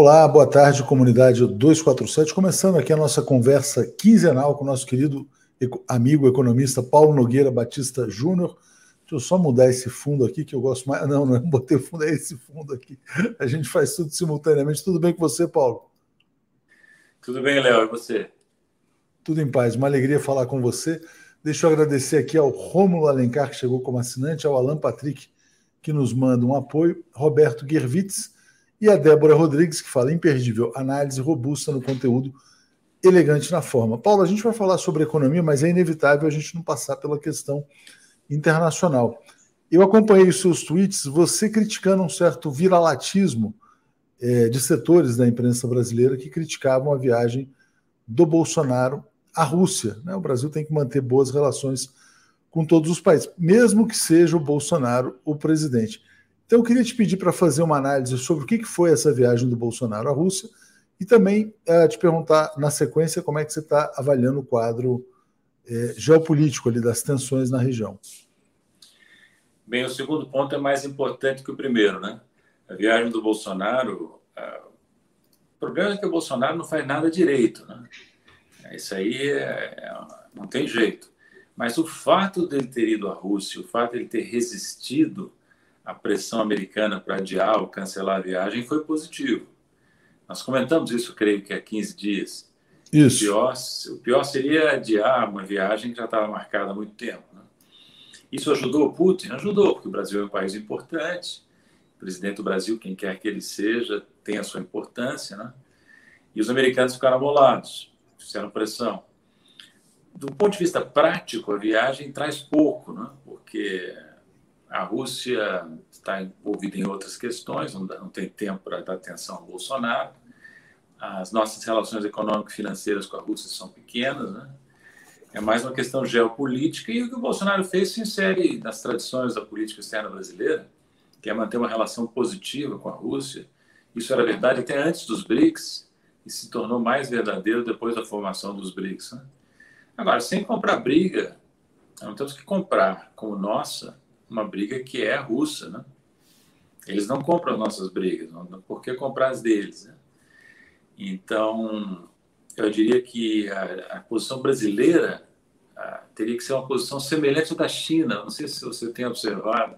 Olá, boa tarde, comunidade 247. Começando aqui a nossa conversa quinzenal com o nosso querido amigo economista Paulo Nogueira Batista Júnior. Deixa eu só mudar esse fundo aqui, que eu gosto mais. Não, não é botei fundo, é esse fundo aqui. A gente faz tudo simultaneamente. Tudo bem com você, Paulo? Tudo bem, Léo, e você? Tudo em paz. Uma alegria falar com você. Deixa eu agradecer aqui ao Rômulo Alencar, que chegou como assinante, ao Alan Patrick, que nos manda um apoio, Roberto Gervitz e a Débora Rodrigues, que fala imperdível, análise robusta no conteúdo, elegante na forma. Paulo, a gente vai falar sobre economia, mas é inevitável a gente não passar pela questão internacional. Eu acompanhei os seus tweets, você criticando um certo viralatismo é, de setores da imprensa brasileira que criticavam a viagem do Bolsonaro à Rússia. Né? O Brasil tem que manter boas relações com todos os países, mesmo que seja o Bolsonaro o presidente. Então, eu queria te pedir para fazer uma análise sobre o que foi essa viagem do Bolsonaro à Rússia e também uh, te perguntar, na sequência, como é que você está avaliando o quadro eh, geopolítico ali das tensões na região. Bem, o segundo ponto é mais importante que o primeiro, né? A viagem do Bolsonaro. O problema é que o Bolsonaro não faz nada direito, né? Isso aí é, é, não tem jeito. Mas o fato dele ter ido à Rússia, o fato dele ter resistido a pressão americana para adiar ou cancelar a viagem foi positivo. Nós comentamos isso, creio que há 15 dias. Isso. O pior, o pior seria adiar uma viagem que já estava marcada há muito tempo. Né? Isso ajudou o Putin? Ajudou, porque o Brasil é um país importante. O presidente do Brasil, quem quer que ele seja, tem a sua importância. Né? E os americanos ficaram amolados, fizeram pressão. Do ponto de vista prático, a viagem traz pouco, né? porque a Rússia está envolvida em outras questões, não, tem tempo para dar atenção ao Bolsonaro. As nossas relações econômico-financeiras com a Rússia são pequenas, né? É mais uma questão geopolítica e o que o Bolsonaro fez se insere nas tradições da política externa brasileira, que é manter uma relação positiva com a Rússia. Isso era verdade até antes dos BRICS e se tornou mais verdadeiro depois da formação dos BRICS. Né? Agora, sem comprar briga, não temos que comprar como nossa uma briga que é russa, né? Eles não compram nossas brigas, não, por que comprar as deles? Né? Então, eu diria que a, a posição brasileira a, teria que ser uma posição semelhante à da China. Não sei se você tem observado.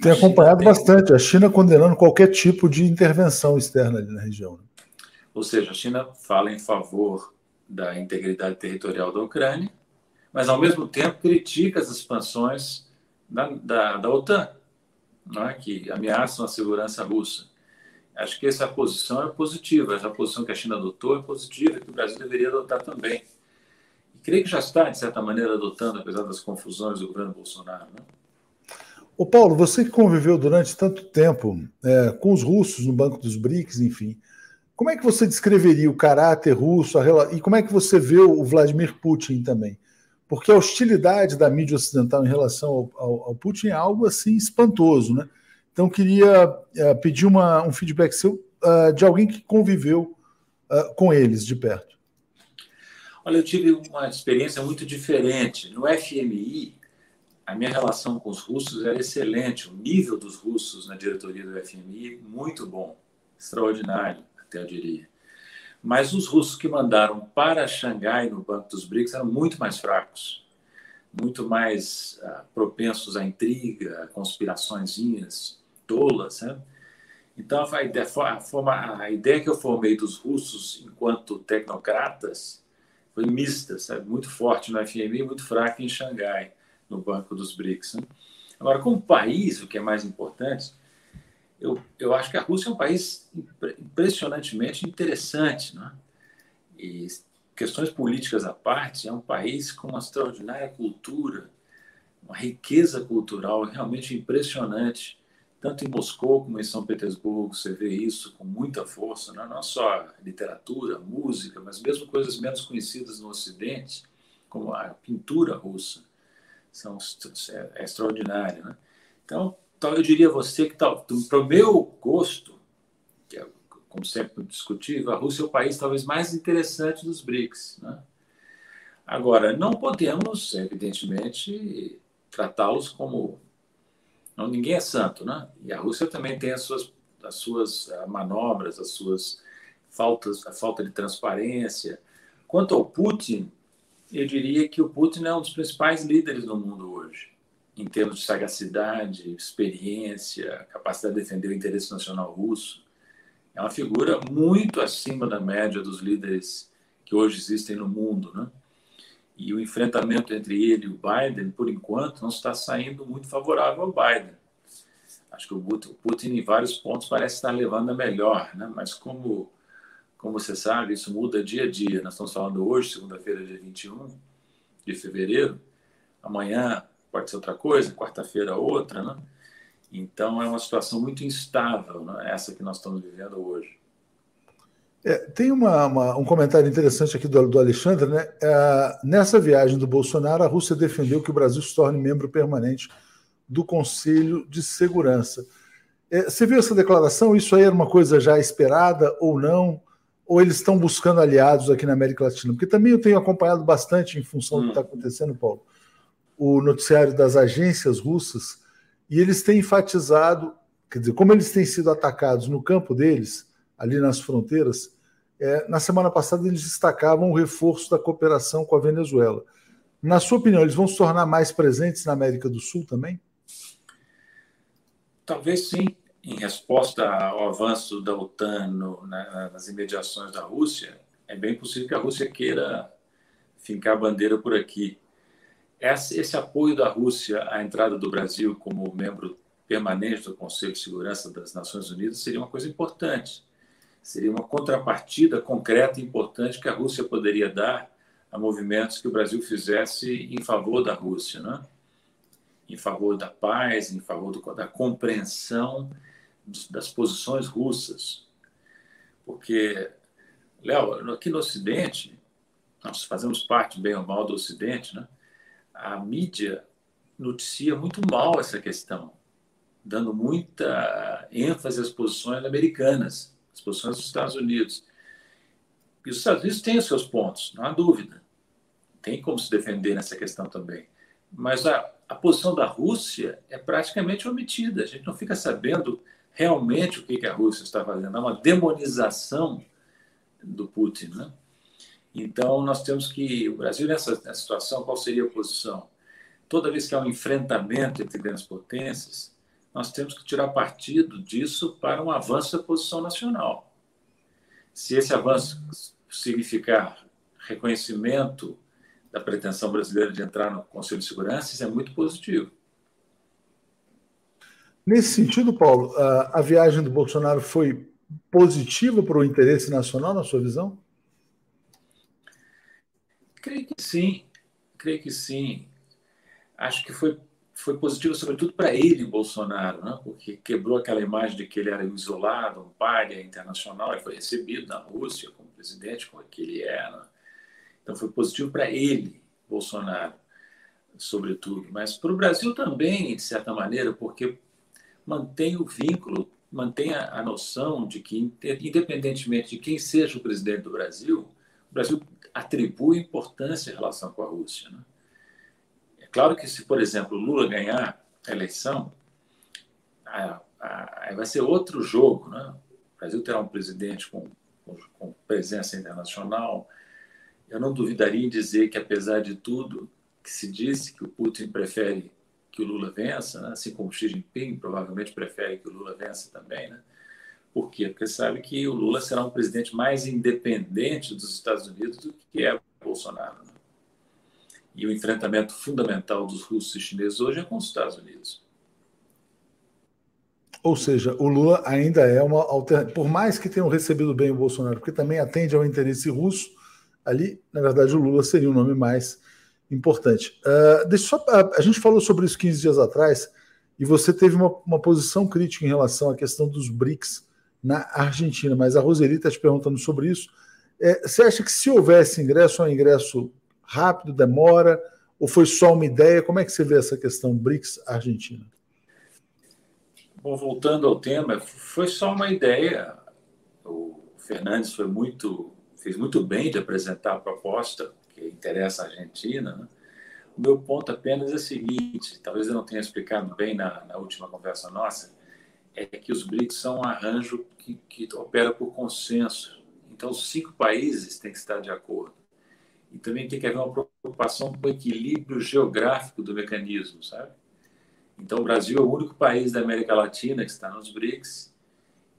Tem acompanhado tem... bastante. A China condenando qualquer tipo de intervenção externa ali na região. Né? Ou seja, a China fala em favor da integridade territorial da Ucrânia, mas ao mesmo tempo critica as expansões da, da, da OTAN, não é? que ameaçam a segurança russa. Acho que essa posição é positiva, essa posição que a China adotou é positiva, que o Brasil deveria adotar também. E creio que já está, de certa maneira, adotando, apesar das confusões do governo Bolsonaro. Né? Ô Paulo, você que conviveu durante tanto tempo é, com os russos no Banco dos BRICS, enfim, como é que você descreveria o caráter russo a, e como é que você vê o Vladimir Putin também? Porque a hostilidade da mídia ocidental em relação ao, ao, ao Putin é algo assim espantoso, né? Então queria uh, pedir uma, um feedback seu uh, de alguém que conviveu uh, com eles de perto. Olha, eu tive uma experiência muito diferente. No FMI, a minha relação com os russos era excelente. O nível dos russos na diretoria do FMI, muito bom, extraordinário, até eu diria. Mas os russos que mandaram para Xangai no Banco dos BRICS eram muito mais fracos, muito mais uh, propensos à intriga, a conspiraçõezinhas tolas. Né? Então, a ideia, a, a ideia que eu formei dos russos enquanto tecnocratas foi mista, sabe? muito forte no FMI, muito fraca em Xangai, no Banco dos BRICS. Né? Agora, como país, o que é mais importante, eu, eu acho que a Rússia é um país impressionantemente interessante, né? E questões políticas à parte, é um país com uma extraordinária cultura, uma riqueza cultural realmente impressionante. Tanto em Moscou como em São Petersburgo, você vê isso com muita força, né? não só literatura, música, mas mesmo coisas menos conhecidas no Ocidente, como a pintura russa, são é, é extraordinária. Né? Então, então, eu diria a você que, para o meu gosto, que é, como sempre discutível, a Rússia é o país talvez mais interessante dos BRICS. Né? Agora, não podemos, tratá-los como. Não, ninguém é santo, né? E a Rússia também tem as suas as suas ah, manobras, as suas faltas, a falta de transparência. Quanto ao Putin, eu diria que o Putin é um dos principais líderes no mundo hoje, em termos de sagacidade, experiência, capacidade de defender o interesse nacional russo. É uma figura muito acima da média dos líderes que hoje existem no mundo, né? E o enfrentamento entre ele e o Biden, por enquanto, não está saindo muito favorável ao Biden. Acho que o Putin, em vários pontos, parece estar levando a melhor, né? mas como, como você sabe, isso muda dia a dia. Nós estamos falando hoje, segunda-feira, dia 21 de fevereiro. Amanhã pode ser outra coisa, quarta-feira outra. Né? Então, é uma situação muito instável, né? essa que nós estamos vivendo hoje. É, tem uma, uma, um comentário interessante aqui do, do Alexandre. Né? É, nessa viagem do Bolsonaro, a Rússia defendeu que o Brasil se torne membro permanente do Conselho de Segurança. É, você viu essa declaração? Isso aí era uma coisa já esperada ou não? Ou eles estão buscando aliados aqui na América Latina? Porque também eu tenho acompanhado bastante, em função do que está acontecendo, Paulo, o noticiário das agências russas, e eles têm enfatizado, quer dizer, como eles têm sido atacados no campo deles, ali nas fronteiras, é, na semana passada eles destacavam o reforço da cooperação com a Venezuela. Na sua opinião, eles vão se tornar mais presentes na América do Sul também? Talvez sim, em resposta ao avanço da OTAN no, na, nas imediações da Rússia, é bem possível que a Rússia queira fincar a bandeira por aqui. Esse, apoio da Rússia à entrada do Brasil como membro permanente do Conselho de Segurança das Nações Unidas seria uma coisa importante seria uma contrapartida concreta e importante que a Rússia poderia dar a movimentos que o Brasil fizesse em favor da Rússia, né? em favor da paz, em favor do, da compreensão das posições russas. Porque, Léo, aqui no Ocidente, nós fazemos parte, bem ou mal, do Ocidente, né? A mídia noticia muito mal essa questão, dando muita ênfase às posições americanas as posições dos Estados Unidos. E os Estados Unidos têm os seus pontos, não há dúvida. Tem como se defender nessa questão também. Mas a, a posição da Rússia é praticamente omitida. A gente não fica sabendo realmente o que, que a Rússia está fazendo. Há uma demonização do Putin. Né? Então, nós temos que. O Brasil, nessa, nessa situação, qual seria a posição? Toda vez que há um enfrentamento entre grandes potências, nós temos que tirar partido disso para um avanço da posição nacional. Se esse avanço significar reconhecimento da pretensão brasileira de entrar no Conselho de Segurança, isso é muito positivo. Nesse sentido, Paulo, a viagem do Bolsonaro foi positiva para o interesse nacional, na sua visão? Creio que sim, creio que sim. Acho que foi foi positivo, sobretudo para ele, Bolsonaro, né? porque quebrou aquela imagem de que ele era isolado, um párea internacional. Ele foi recebido na Rússia como presidente, como que ele é. Né? Então, foi positivo para ele, Bolsonaro, sobretudo. Mas para o Brasil também, de certa maneira, porque mantém o vínculo, mantém a, a noção de que, independentemente de quem seja o presidente do Brasil, o Brasil atribui importância em relação com a Rússia. Né? Claro que se, por exemplo, Lula ganhar a eleição, a, a, vai ser outro jogo. Né? O Brasil terá um presidente com, com, com presença internacional. Eu não duvidaria em dizer que, apesar de tudo que se disse que o Putin prefere que o Lula vença, né? assim como Xi Jinping provavelmente prefere que o Lula vença também. Né? Por quê? Porque sabe que o Lula será um presidente mais independente dos Estados Unidos do que é o Bolsonaro. Né? E o enfrentamento fundamental dos russos e chineses hoje é com os Estados Unidos. Ou seja, o Lula ainda é uma alternativa. Por mais que tenham recebido bem o Bolsonaro, porque também atende ao interesse russo, ali, na verdade, o Lula seria o nome mais importante. Uh, deixa só, uh, a gente falou sobre isso 15 dias atrás, e você teve uma, uma posição crítica em relação à questão dos BRICS na Argentina, mas a Roseli está te perguntando sobre isso. É, você acha que se houvesse ingresso, é um ingresso rápido, demora? Ou foi só uma ideia? Como é que você vê essa questão BRICS-Argentina? Bom, voltando ao tema, foi só uma ideia. O Fernandes foi muito, fez muito bem de apresentar a proposta que interessa a Argentina. Né? O meu ponto apenas é o seguinte: talvez eu não tenha explicado bem na, na última conversa nossa. É que os BRICS são um arranjo que, que opera por consenso. Então, os cinco países têm que estar de acordo. E também tem que haver uma preocupação com o equilíbrio geográfico do mecanismo, sabe? Então, o Brasil é o único país da América Latina que está nos BRICS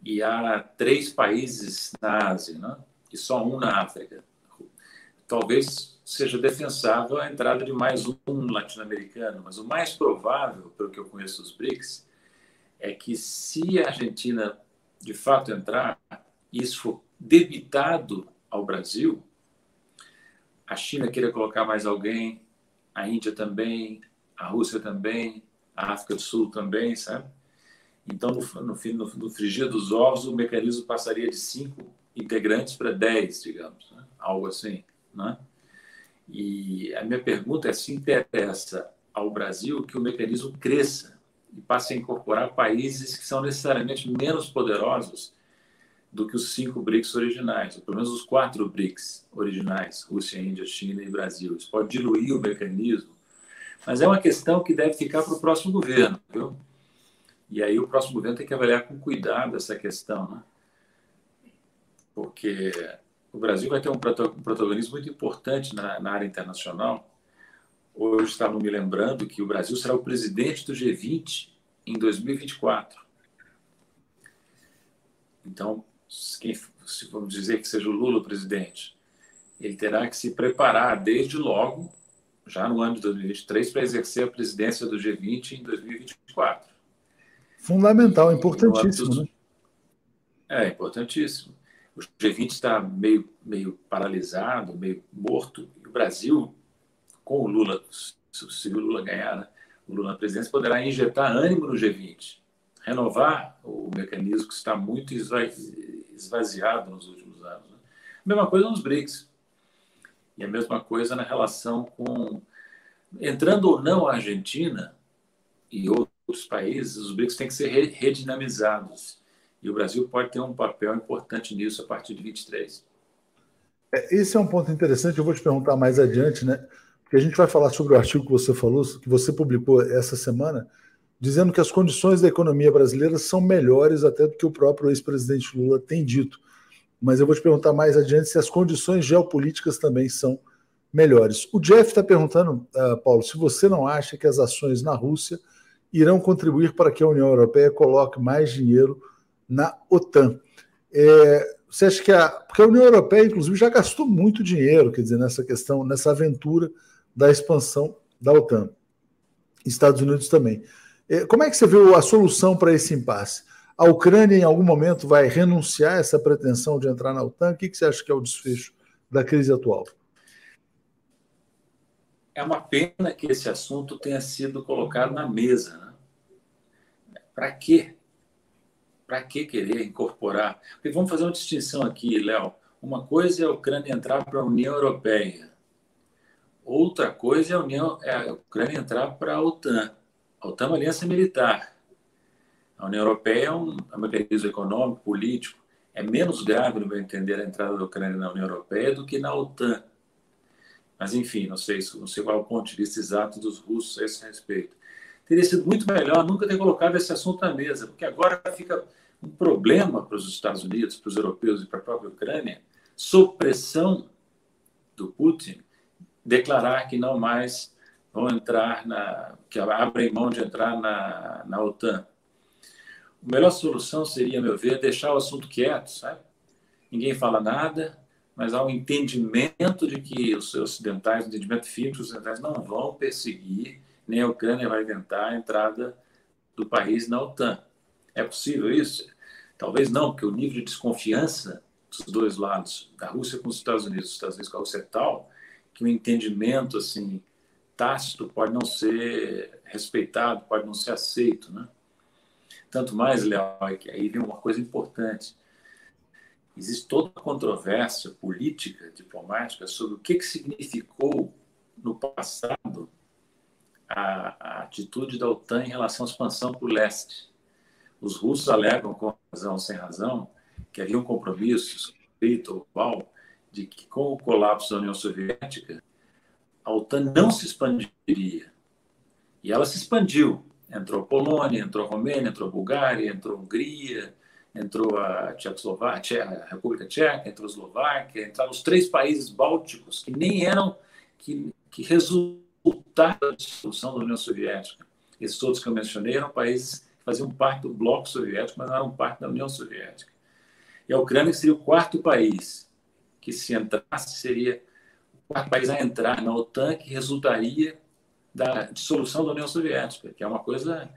e há três países na Ásia, né? e só um na África. Talvez seja defensável a entrada de mais um latino-americano, mas o mais provável, pelo que eu conheço dos BRICS, é que se a Argentina de fato entrar, e isso for debitado ao Brasil, a China queira colocar mais alguém, a Índia também, a Rússia também, a África do Sul também, sabe? Então, no, no, no, frigir dos ovos, o mecanismo passaria de cinco integrantes para dez, digamos, né? algo assim, né? E a minha pergunta é se interessa ao Brasil que o mecanismo cresça e passe a incorporar países que são necessariamente menos poderosos do que os cinco BRICS originais, ou pelo menos os quatro BRICS originais, Rússia, Índia, China e Brasil. Isso pode diluir o mecanismo, mas é uma questão que deve ficar para o próximo governo, viu? E aí o próximo governo tem que avaliar com cuidado essa questão, né? Porque o Brasil vai ter um protagonismo muito importante na, na área internacional. Hoje estavam me lembrando que o Brasil será o presidente do G20 em 2024. Então, quem, se vamos dizer que seja o Lula o presidente, ele terá que se preparar desde logo, já no ano de 2023, para exercer a presidência do G20 em 2024. Fundamental, importantíssimo. Né? É, importantíssimo. O G20 está meio, meio paralisado, meio morto. E o Brasil, com o Lula, se o Lula ganhar, né? o Lula na presidência, poderá injetar ânimo no G20, renovar o mecanismo que está muito esvaziado nos últimos anos. Né? Mesma coisa nos BRICS. E a mesma coisa na relação com. Entrando ou não a Argentina e outros países, os BRICS têm que ser redinamizados. E o Brasil pode ter um papel importante nisso a partir de 23. É, esse é um ponto interessante, eu vou te perguntar mais adiante, né? Porque a gente vai falar sobre o artigo que você falou, que você publicou essa semana, dizendo que as condições da economia brasileira são melhores até do que o próprio ex-presidente Lula tem dito. Mas eu vou te perguntar mais adiante se as condições geopolíticas também são melhores. O Jeff está perguntando, uh, Paulo, se você não acha que as ações na Rússia irão contribuir para que a União Europeia coloque mais dinheiro na OTAN. É, você acha que a. Porque a União Europeia, inclusive, já gastou muito dinheiro, quer dizer, nessa questão, nessa aventura da expansão da OTAN. Estados Unidos também. Como é que você vê a solução para esse impasse? A Ucrânia, em algum momento, vai renunciar a essa pretensão de entrar na OTAN? O que, que você acha que é o desfecho da crise atual? É uma pena que esse assunto tenha sido colocado na mesa. Né? Para quê? Para que querer incorporar? Porque vamos fazer uma distinção aqui, Léo. Uma coisa é a Ucrânia entrar para a União Europeia. Outra coisa é a, União, é a Ucrânia entrar para a OTAN. A OTAN é uma aliança militar. A União Europeia é um, é um mecanismo econômico, político. É menos grave, no meu entender, a entrada da Ucrânia na União Europeia do que na OTAN. Mas, enfim, não sei, não sei qual é o ponto de vista exato dos russos a esse respeito. Teria sido muito melhor nunca ter colocado esse assunto à mesa, porque agora fica um problema para os Estados Unidos, para os europeus e para a própria Ucrânia, sob pressão do Putin, declarar que não mais vão entrar na. que abrem mão de entrar na, na OTAN. A melhor solução seria, a meu ver, deixar o assunto quieto, sabe? Ninguém fala nada, mas há um entendimento de que os ocidentais, um entendimento firme os ocidentais não vão perseguir, nem a Ucrânia vai tentar a entrada do país na OTAN. É possível isso? Talvez não, porque o nível de desconfiança dos dois lados, da Rússia com os Estados Unidos, dos Estados Unidos com a Rússia é tal, que o entendimento assim tácito pode não ser respeitado, pode não ser aceito, né? Tanto mais, Léo, é que aí vem uma coisa importante. Existe toda uma controvérsia política, diplomática, sobre o que, que significou no passado a, a atitude da OTAN em relação à expansão para o leste. Os russos alegam, com razão ou sem razão, que havia um compromisso escrito ou qual de que, com o colapso da União Soviética, a OTAN não se expandiria. E ela se expandiu. entrou Polônia, entrou Romênia, entrou a Bulgária, entrou a Hungria, entrou a Tchecoslováquia, a República Tcheca, entrou a Eslováquia, entraram os três países bálticos que nem eram, que, que resultaram da dissolução da União Soviética. Esses outros que eu mencionei eram países que faziam parte do bloco soviético, mas não eram parte da União Soviética. E a Ucrânia seria o quarto país que, se entrasse, seria o quarto país a entrar na OTAN, que resultaria da dissolução da União Soviética, que é uma coisa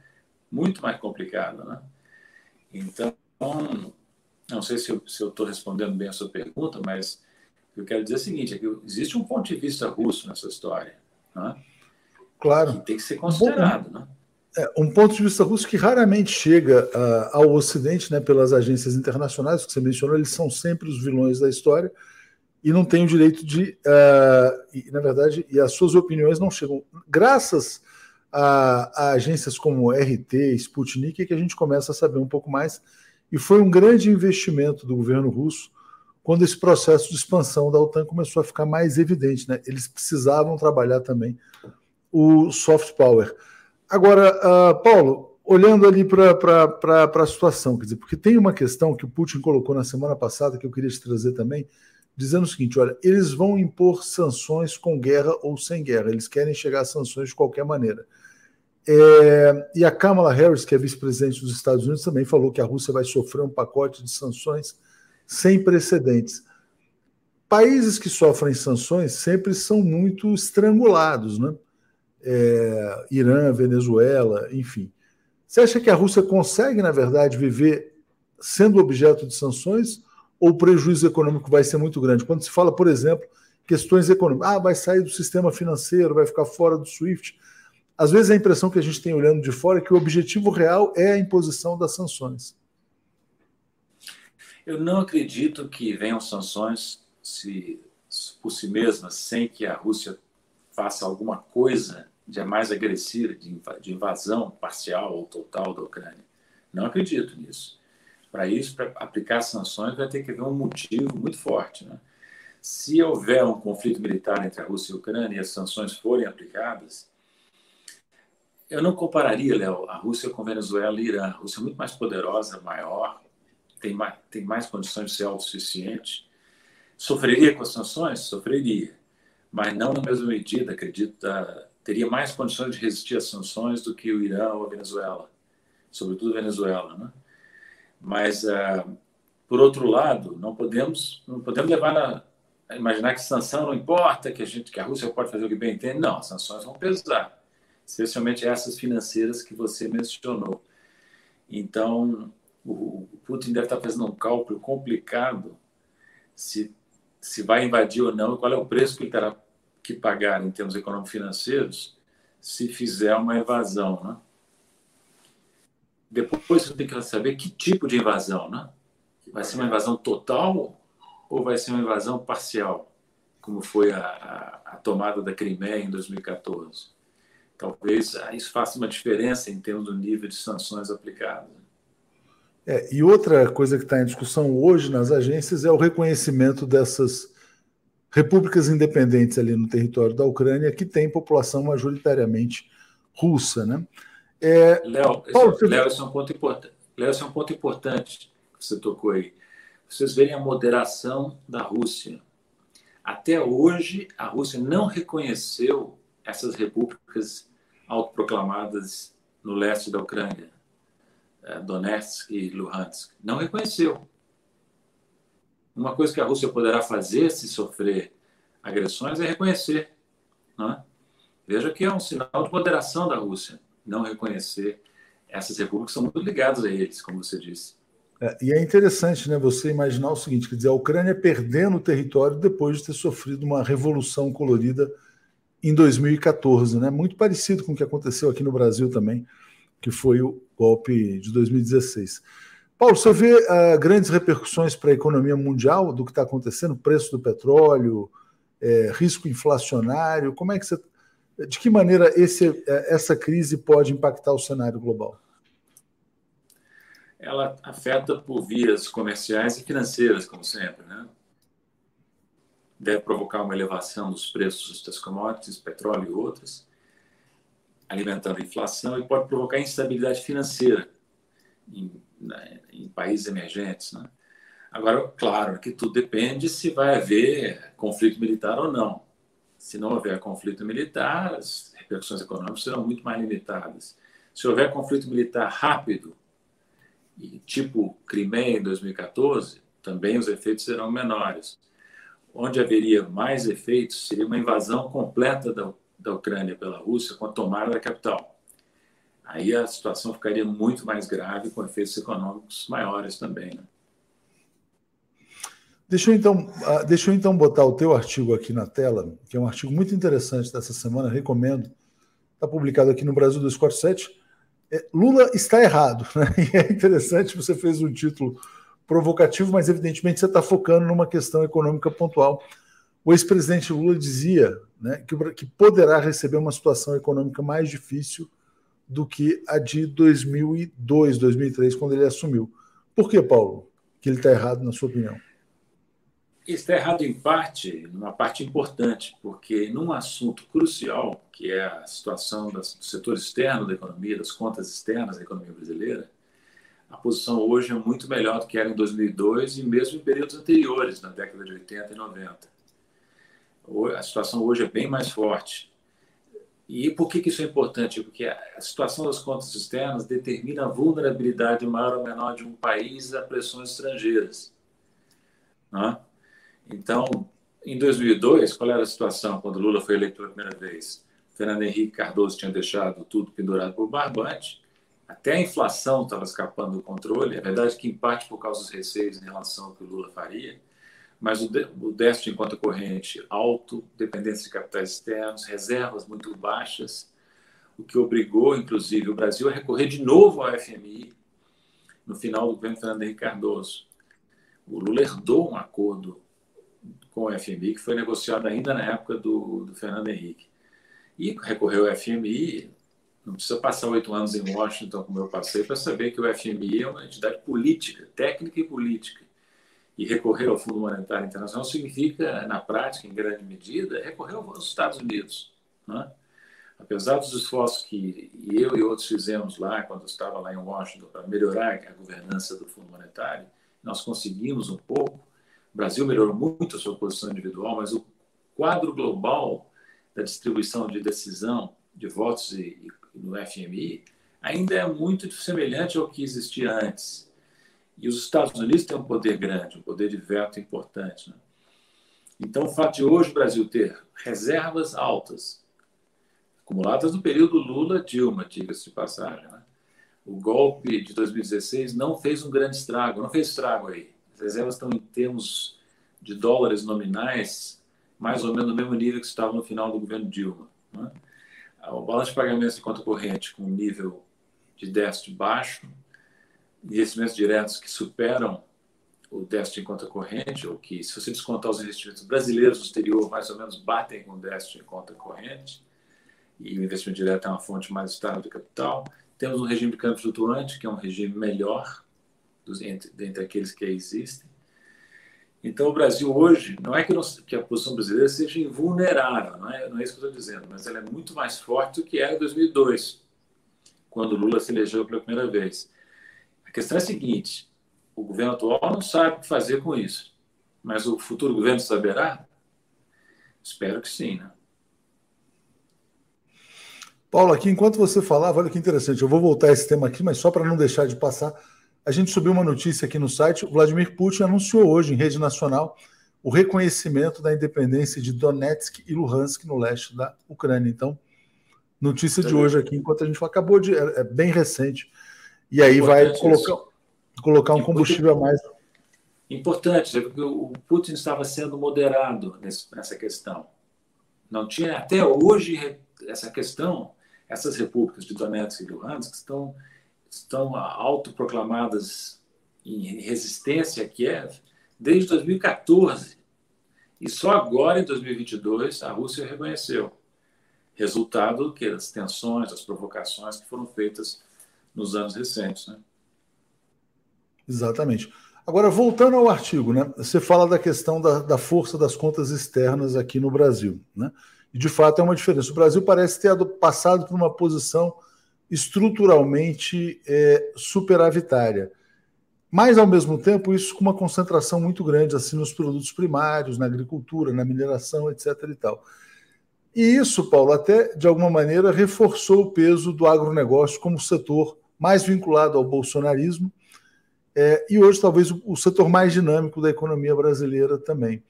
muito mais complicada. Né? Então, não sei se eu estou respondendo bem a sua pergunta, mas eu quero dizer é o seguinte: é que existe um ponto de vista russo nessa história. Né? Claro. Que tem que ser considerado. Um, né? é, um ponto de vista russo que raramente chega uh, ao Ocidente né, pelas agências internacionais, que você mencionou, eles são sempre os vilões da história e não têm o direito de. Uh, e, na verdade, e as suas opiniões não chegam. Graças a, a, agências como RT, Sputnik, é que a gente começa a saber um pouco mais. E foi um grande investimento do governo russo quando esse processo de expansão da OTAN começou a ficar mais evidente. Né? Eles precisavam trabalhar também o soft power. Agora, uh, Paulo, olhando ali para a situação, quer dizer, porque tem uma questão que o Putin colocou na semana passada que eu queria te trazer também, dizendo o seguinte: olha, eles vão impor sanções com guerra ou sem guerra, eles querem chegar a sanções de qualquer maneira. É, e a Kamala Harris, que é vice-presidente dos Estados Unidos, também falou que a Rússia vai sofrer um pacote de sanções sem precedentes. Países que sofrem sanções sempre são muito estrangulados, né? É, Irã, Venezuela, enfim. Você acha que a Rússia consegue, na verdade, viver sendo objeto de sanções ou o prejuízo econômico vai ser muito grande? Quando se fala, por exemplo, questões econômicas, ah, vai sair do sistema financeiro, vai ficar fora do SWIFT. Às vezes a impressão que a gente tem olhando de fora é que o objetivo real é a imposição das sanções. Eu não acredito que venham sanções se, por si mesmas, sem que a Rússia faça alguma coisa de mais agressiva, de invasão parcial ou total da Ucrânia. Não acredito nisso. Para isso, para aplicar sanções, vai ter que haver um motivo muito forte. Né? Se houver um conflito militar entre a Rússia e a Ucrânia e as sanções forem aplicadas, eu não compararia, Léo, a Rússia com Venezuela e Irã. A Rússia é muito mais poderosa, maior, tem mais, tem mais condições de ser autossuficiente. Sofreria com as sanções? Sofreria. Mas não na mesma medida, acredito. Teria mais condições de resistir às sanções do que o Irã ou a Venezuela. Sobretudo a Venezuela, né? Mas, uh, por outro lado, não podemos, não podemos levar a imaginar que sanção não importa, que a, gente, que a Rússia pode fazer o que bem entende. Não, as sanções vão pesar especialmente essas financeiras que você mencionou. Então, o Putin deve estar fazendo um cálculo complicado se, se vai invadir ou não, qual é o preço que ele terá que pagar em termos econômico-financeiros se fizer uma invasão. Né? Depois você tem que saber que tipo de invasão. Né? Vai ser uma invasão total ou vai ser uma invasão parcial, como foi a, a, a tomada da Crimeia em 2014? Talvez ah, isso faça uma diferença em termos do nível de sanções aplicadas. É, e outra coisa que está em discussão hoje nas agências é o reconhecimento dessas repúblicas independentes ali no território da Ucrânia que tem população majoritariamente russa, né? É, Léo, Paulo, esse, Léo, esse é um ponto importante. Léo, esse é um ponto importante que você tocou aí. Vocês verem a moderação da Rússia. Até hoje, a Rússia não reconheceu essas repúblicas autoproclamadas no leste da Ucrânia, eh, Donetsk e Luhansk. Não reconheceu. Uma coisa que a Rússia poderá fazer se sofrer agressões é reconhecer. Não é? Veja que é um sinal de moderação da Rússia não reconhecer essas repúblicas, são muito ligadas a eles, como você disse. É, e é interessante né, você imaginar o seguinte: quer dizer, a Ucrânia perdendo o território depois de ter sofrido uma revolução colorida em 2014, né? Muito parecido com o que aconteceu aqui no Brasil também, que foi o golpe de 2016. Paulo, você vê uh, grandes repercussões para a economia mundial do que está acontecendo, preço do petróleo, é, risco inflacionário. Como é que você, de que maneira esse, é, essa crise pode impactar o cenário global? Ela afeta por vias comerciais e financeiras, como sempre, né? deve provocar uma elevação dos preços das commodities, petróleo e outras. alimentando a inflação e pode provocar instabilidade financeira em, em países emergentes. Né? Agora, claro que tudo depende se vai haver conflito militar ou não. Se não houver conflito militar, as repercussões econômicas serão muito mais limitadas. Se houver conflito militar rápido, tipo Crimeia em 2014, também os efeitos serão menores. Onde haveria mais efeitos seria uma invasão completa da, da Ucrânia pela Rússia com a tomada da capital. Aí a situação ficaria muito mais grave, com efeitos econômicos maiores também. Né? Deixa eu, então, ah, deixa eu então botar o teu artigo aqui na tela, que é um artigo muito interessante dessa semana, recomendo. Está publicado aqui no Brasil 247. É, Lula está errado. Né? E é interessante, você fez um título provocativo, mas evidentemente você está focando numa questão econômica pontual. O ex-presidente Lula dizia né, que, que poderá receber uma situação econômica mais difícil do que a de 2002, 2003, quando ele assumiu. Por que, Paulo, que ele está errado, na sua opinião? Está errado em parte, numa parte importante, porque num assunto crucial, que é a situação do setor externo da economia, das contas externas da economia brasileira, a posição hoje é muito melhor do que era em 2002 e mesmo em períodos anteriores, na década de 80 e 90. A situação hoje é bem mais forte. E por que, isso é importante? Porque a situação das contas externas determina a vulnerabilidade maior ou menor de um país a pressões estrangeiras. Não é? Então, em 2002, qual era a situação quando Lula foi eleito pela primeira vez? Fernando Henrique Cardoso tinha deixado tudo pendurado por barbante, até a inflação estava escapando do controle. É verdade que, em parte, por causa dos receios em relação ao que o Lula faria, mas o, déficit em conta corrente alto, dependência de capitais externos, reservas muito baixas, o que obrigou, inclusive, o Brasil a recorrer de novo ao FMI no final do governo Fernando Henrique Cardoso. O Lula herdou um acordo com o FMI, que foi negociado ainda na época do, do Fernando Henrique. E recorreu ao FMI, não precisa passar oito anos em Washington, como eu passei, para saber que o FMI é uma entidade política, técnica e política. E recorrer ao Fundo Monetário Internacional significa, na prática, em grande medida, recorrer aos Estados Unidos. Né? Apesar dos esforços que eu e outros fizemos lá, quando estava lá em Washington, para melhorar a governança do Fundo Monetário, nós conseguimos um pouco, o Brasil melhorou muito a sua posição individual, mas o quadro global da distribuição de decisão de votos e, e no FMI ainda é muito semelhante ao que existia antes. E os Estados Unidos têm um poder grande, um poder de veto importante. Né? Então, o fato de hoje o Brasil ter reservas altas, acumuladas no período Lula-Dilma, diga-se de passagem, né? o golpe de 2016 não fez um grande estrago, não fez estrago aí reservas estão em termos de dólares nominais mais ou menos no mesmo nível que estava no final do governo Dilma. Né? O balanço de pagamentos de conta corrente com nível de déficit baixo, investimentos diretos que superam o déficit em conta corrente, ou que, se você descontar os investimentos brasileiros no exterior, mais ou menos batem com o déficit em conta corrente, e o investimento direto é uma fonte mais estável de capital. Temos um regime de câmbio flutuante, que é um regime melhor, dos, entre, dentre aqueles que existem. Então, o Brasil hoje, não é que, que, a posição brasileira seja invulnerável, não é, não é isso que eu estou dizendo, mas ela é muito mais forte do que era em 2002, quando Lula se elegeu pela primeira vez. A questão é a seguinte: o governo atual não sabe o que fazer com isso, mas o futuro governo saberá? Espero que sim, né? Paulo, aqui enquanto você falava, olha que interessante, eu vou voltar a esse tema aqui, mas só para não deixar de passar, a gente subiu uma notícia aqui no site. Vladimir Putin anunciou hoje, em rede nacional, o reconhecimento da independência de Donetsk e Luhansk no leste da Ucrânia. Então, notícia de hoje aqui, enquanto a gente acabou de. É, é bem recente. E aí vai colocar, colocar um combustível a mais. Importante, porque o Putin estava sendo moderado nessa questão. Não tinha até hoje essa questão, essas repúblicas de Donetsk e Luhansk estão estão autoproclamadas em resistência a Kiev desde 2014. E só agora, em 2022, a Rússia reconheceu. Resultado que das tensões, das provocações que foram feitas nos anos recentes. Né? Exatamente. Agora, voltando ao artigo, né? você fala da questão da, da força das contas externas aqui no Brasil. Né? E de fato é uma diferença. O Brasil parece ter passado por uma posição estruturalmente é, superavitária. Mas, ao mesmo tempo, isso com uma concentração muito grande assim nos produtos primários, na agricultura, na mineração, etc. E, tal. e isso, Paulo, até de alguma maneira reforçou o peso do agronegócio como setor mais vinculado ao bolsonarismo é, e hoje talvez o, o, setor mais dinâmico da economia brasileira também.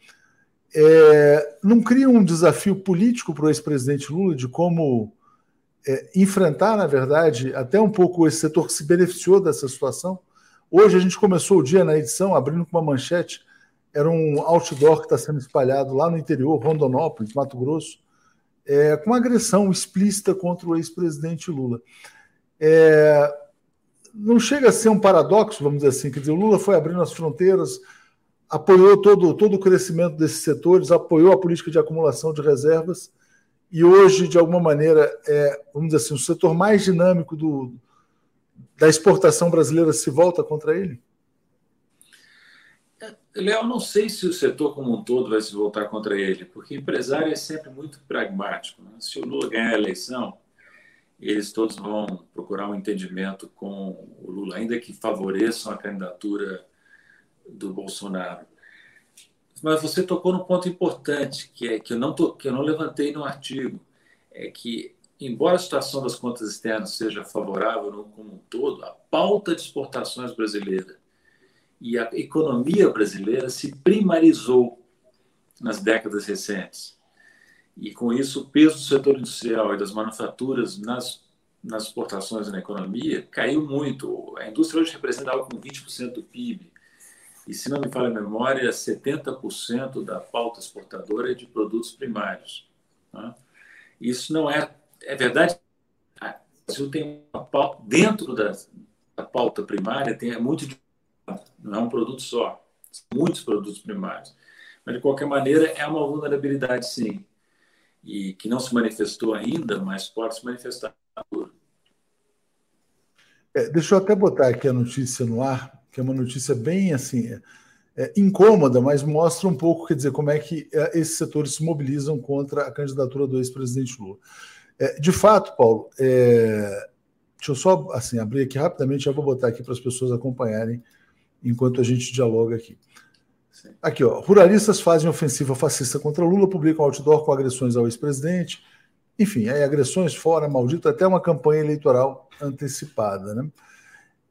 É, não cria um desafio político para o ex-presidente Lula de como é, enfrentar, na verdade, até um pouco esse setor que se beneficiou dessa situação? Hoje a gente começou o dia na edição abrindo com uma manchete, era um outdoor que está sendo espalhado lá no interior, Rondonópolis, Mato Grosso, é, com agressão explícita contra o ex-presidente Lula. É, não chega a ser um paradoxo, vamos dizer assim, quer dizer, o Lula foi abrindo as fronteiras, apoiou todo, todo o crescimento desses setores, apoiou a política de acumulação de reservas, e hoje, de alguma maneira, é, vamos dizer assim, o setor mais dinâmico do, da exportação brasileira se volta contra ele? Léo, não sei se o setor como um todo vai se voltar contra ele, porque empresário é sempre muito pragmático. Né? Se o Lula ganhar a eleição, eles todos vão procurar um entendimento com o Lula, ainda que favoreçam a candidatura do Bolsonaro. Mas você tocou num ponto importante, que é que eu não, que eu não levantei no artigo, é que embora a situação das contas externas seja favorável como um todo, a pauta de exportações brasileira e a economia brasileira se primarizou nas décadas recentes. E com isso, o peso do setor industrial e das manufaturas nas, nas exportações e na economia caiu muito. A indústria hoje representa algo como 20% do PIB. E, se não me falha a memória, 70% da pauta exportadora é de produtos primários. Né? Isso não é é verdade, o Brasil tem uma pauta, dentro da, da pauta primária, tem é muito não é um produto só, muitos produtos primários. Mas, de qualquer maneira, é uma vulnerabilidade, sim, e que não se manifestou ainda, mas pode se manifestar é, deixa eu até botar aqui a notícia no ar, que é uma notícia bem assim é, é, incômoda, mas mostra um pouco, quer dizer, como é que é, esses setores se mobilizam contra a candidatura do ex-presidente Lula. É, de fato, Paulo, é, deixa eu só assim, abrir aqui rapidamente, já vou botar aqui para as pessoas acompanharem enquanto a gente dialoga aqui. Aqui, ó. Ruralistas fazem ofensiva fascista contra Lula, publicam outdoor com agressões ao ex-presidente. Enfim, aí agressões fora, maldito, até uma campanha eleitoral antecipada. Né?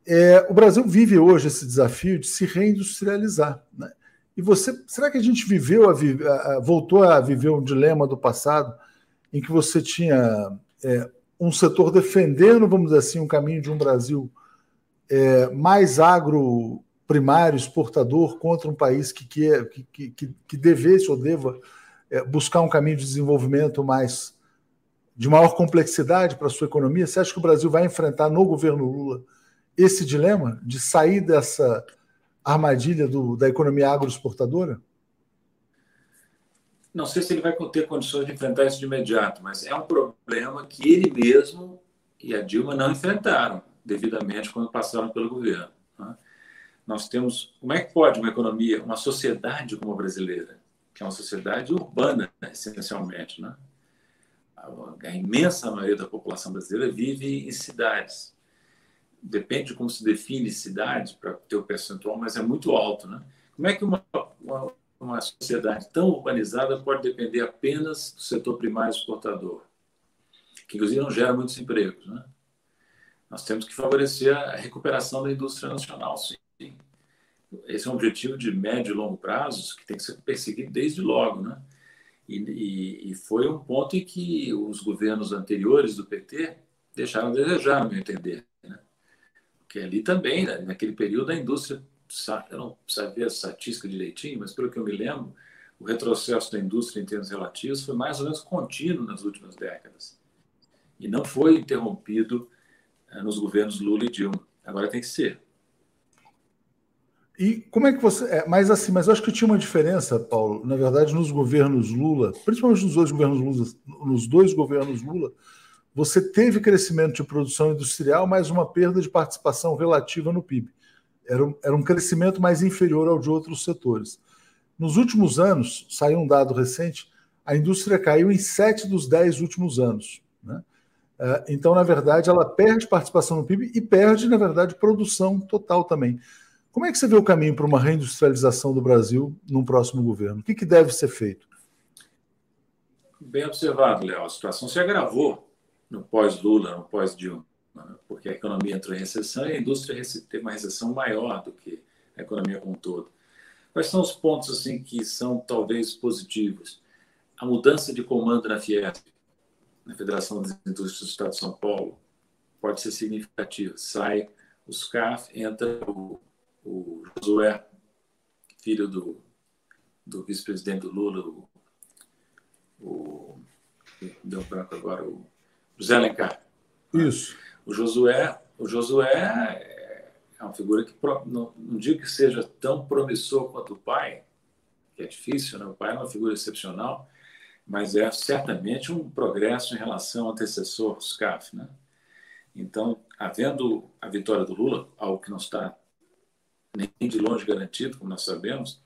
É, o Brasil vive hoje esse desafio de se reindustrializar. Né? E você, será que a gente viveu a, a, voltou a viver um dilema do passado? em que você tinha é, um setor defendendo, vamos dizer assim, um caminho de um Brasil é, mais agro primário, exportador, contra um país que, que, que, que, devesse ou deva é, buscar um caminho de desenvolvimento mais de maior complexidade para a sua economia. Você acha que o Brasil vai enfrentar no governo Lula esse dilema de sair dessa armadilha do, da economia agroexportadora? Não sei se ele vai ter condições de enfrentar isso de imediato, mas é um problema que ele mesmo e a Dilma não enfrentaram devidamente quando passaram pelo governo. Né? Nós temos. Como é que pode uma economia, uma sociedade como a brasileira, que é uma sociedade urbana, essencialmente, né? a imensa maioria da população brasileira vive em cidades. Depende de como se define cidade para ter o percentual, mas é muito alto. Né? Como é que uma, uma uma sociedade tão urbanizada pode depender apenas do setor primário exportador, que inclusive não gera muitos empregos. Né? Nós temos que favorecer a recuperação da indústria nacional, sim. Esse é um objetivo de médio e longo prazo que tem que ser perseguido desde logo. Né? E, e, e foi um ponto em que os governos anteriores do PT deixaram a desejar, no meu entender. Né? Porque ali também, né, naquele período, a indústria eu não sabia a estatística direitinho, mas pelo que eu me lembro, o retrocesso da indústria em termos relativos foi mais ou menos contínuo nas últimas décadas. E não foi interrompido eh, nos governos Lula e Dilma. Agora tem que ser. E como é que você. É, mas assim, mas eu acho que tinha uma diferença, Paulo, na verdade, nos governos Lula, principalmente nos dois governos Lula, nos dois governos Lula, você teve crescimento de produção industrial, mas uma perda de participação relativa no PIB era um, era um crescimento mais inferior ao de outros setores. Nos últimos anos, saiu um dado recente, a indústria caiu em sete dos dez últimos anos. Né? É, então, na verdade, ela perde participação no PIB e perde, na verdade, produção total também. Como é que você vê o caminho para uma reindustrialização do Brasil num próximo governo? O que, que deve ser feito? Bem observado, Léo. A situação se agravou no pós-Lula, no pós-Dilma, né? porque a economia entrou em recessão e a indústria teve uma recessão maior do que a economia como um todo. Quais são os pontos assim que são talvez positivos? A mudança de comando na Fiesp, na Federação das Indústrias do Estado de São Paulo, pode ser significativa. Sai o SCAF, entra o, o Josué, filho do, do vice-presidente do Lula, o, o deu branco agora, o José Alencar. Isso. O Josué, o Josué é uma figura que não, não digo que seja tão promissor quanto o pai, que é difícil, né? o pai é uma figura excepcional, mas é certamente um progresso em relação ao antecessor, SCAF. Né? Então, havendo a vitória do Lula, algo que não está nem de longe garantido, como nós sabemos,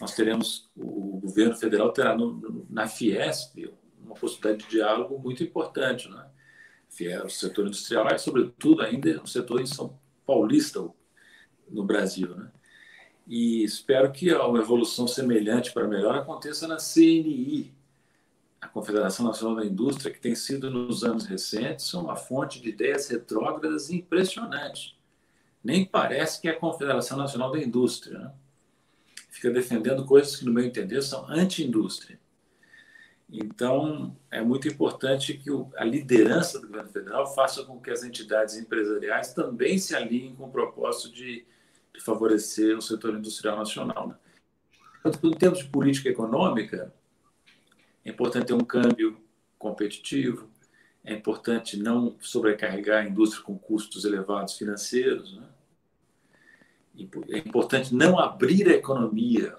nós teremos, o governo federal terá no, na Fiesp uma possibilidade de diálogo muito importante. Né? O setor industrial é, sobretudo, ainda um setor em São paulista no Brasil. Né? E espero que uma evolução semelhante para melhor aconteça na CNI, a Confederação Nacional da Indústria, que tem sido, nos anos recentes, uma fonte de ideias retrógradas impressionante. Nem parece que é a Confederação Nacional da Indústria. Né? Fica defendendo coisas que, no meu entender, são anti-indústria. Então, é muito importante que a liderança do governo federal faça com que as entidades empresariais também se alinhem com o propósito de, de favorecer o setor industrial nacional. Né? Em termos de política econômica, é importante ter um câmbio competitivo, é importante não sobrecarregar a indústria com custos elevados financeiros, né? é importante não abrir a economia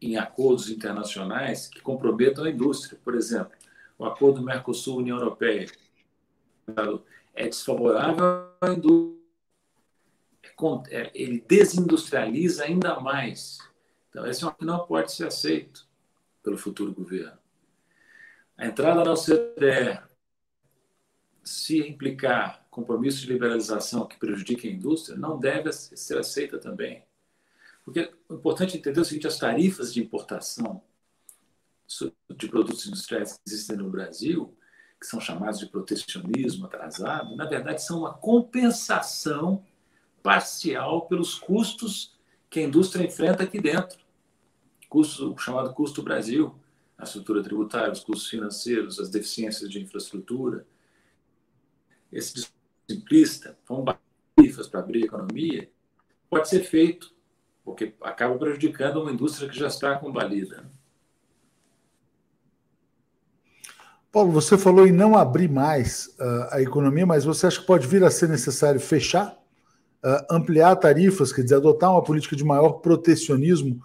em acordos internacionais que comprometam a indústria. Por exemplo, o acordo Mercosul-União Europeia é desfavorável à indústria. É é, ele desindustrializa ainda mais. Então, esse é um que não pode ser aceito pelo futuro governo. A entrada na OCDE, se implicar compromisso de liberalização que prejudique a indústria, não deve ser aceita também. Porque o importante é entender o seguinte: as tarifas de importação de produtos industriais que existem no Brasil, que são chamados de protecionismo atrasado, na verdade são uma compensação parcial pelos custos que a indústria enfrenta aqui dentro. Custo, o chamado custo Brasil, a estrutura tributária, os custos financeiros, as deficiências de infraestrutura. Esse simplista, vamos tarifas para abrir a economia, pode ser feito porque acaba prejudicando uma indústria que já está combalida. Paulo, você falou em não abrir mais uh, a economia, mas você acha que pode vir a ser necessário fechar, uh, ampliar tarifas, quer dizer, adotar uma política de maior protecionismo?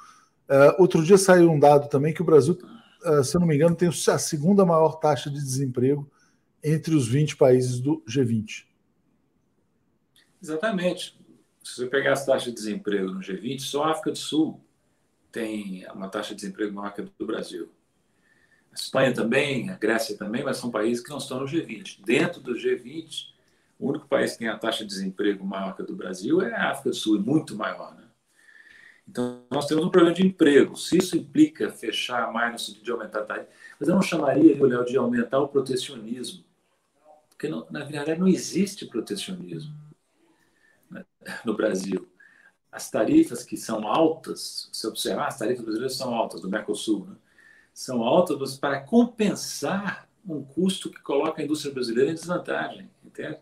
Uh, outro dia saiu um dado também que o Brasil, se eu não me engano, tem a segunda maior taxa de desemprego entre os 20 países do G20. Exatamente. Se você pegar as taxas de desemprego no G20, só a África do Sul tem uma taxa de desemprego maior que a do Brasil. A Espanha também, a Grécia também, mas são países que não estão no G20. Dentro do G20, o único país que tem a taxa de desemprego maior que a do Brasil é a África do Sul, e muito maior. Né? Então, nós temos um problema de emprego. Se isso implica fechar mais no sentido de aumentar a tarifa, mas eu não chamaria, Léo, de aumentar o protecionismo. Porque, não, na verdade, não existe protecionismo no Brasil. As tarifas que são altas, se observar, as tarifas brasileiras são altas, do Mercosul, né? são altas para compensar um custo que coloca a indústria brasileira em desvantagem. Entende?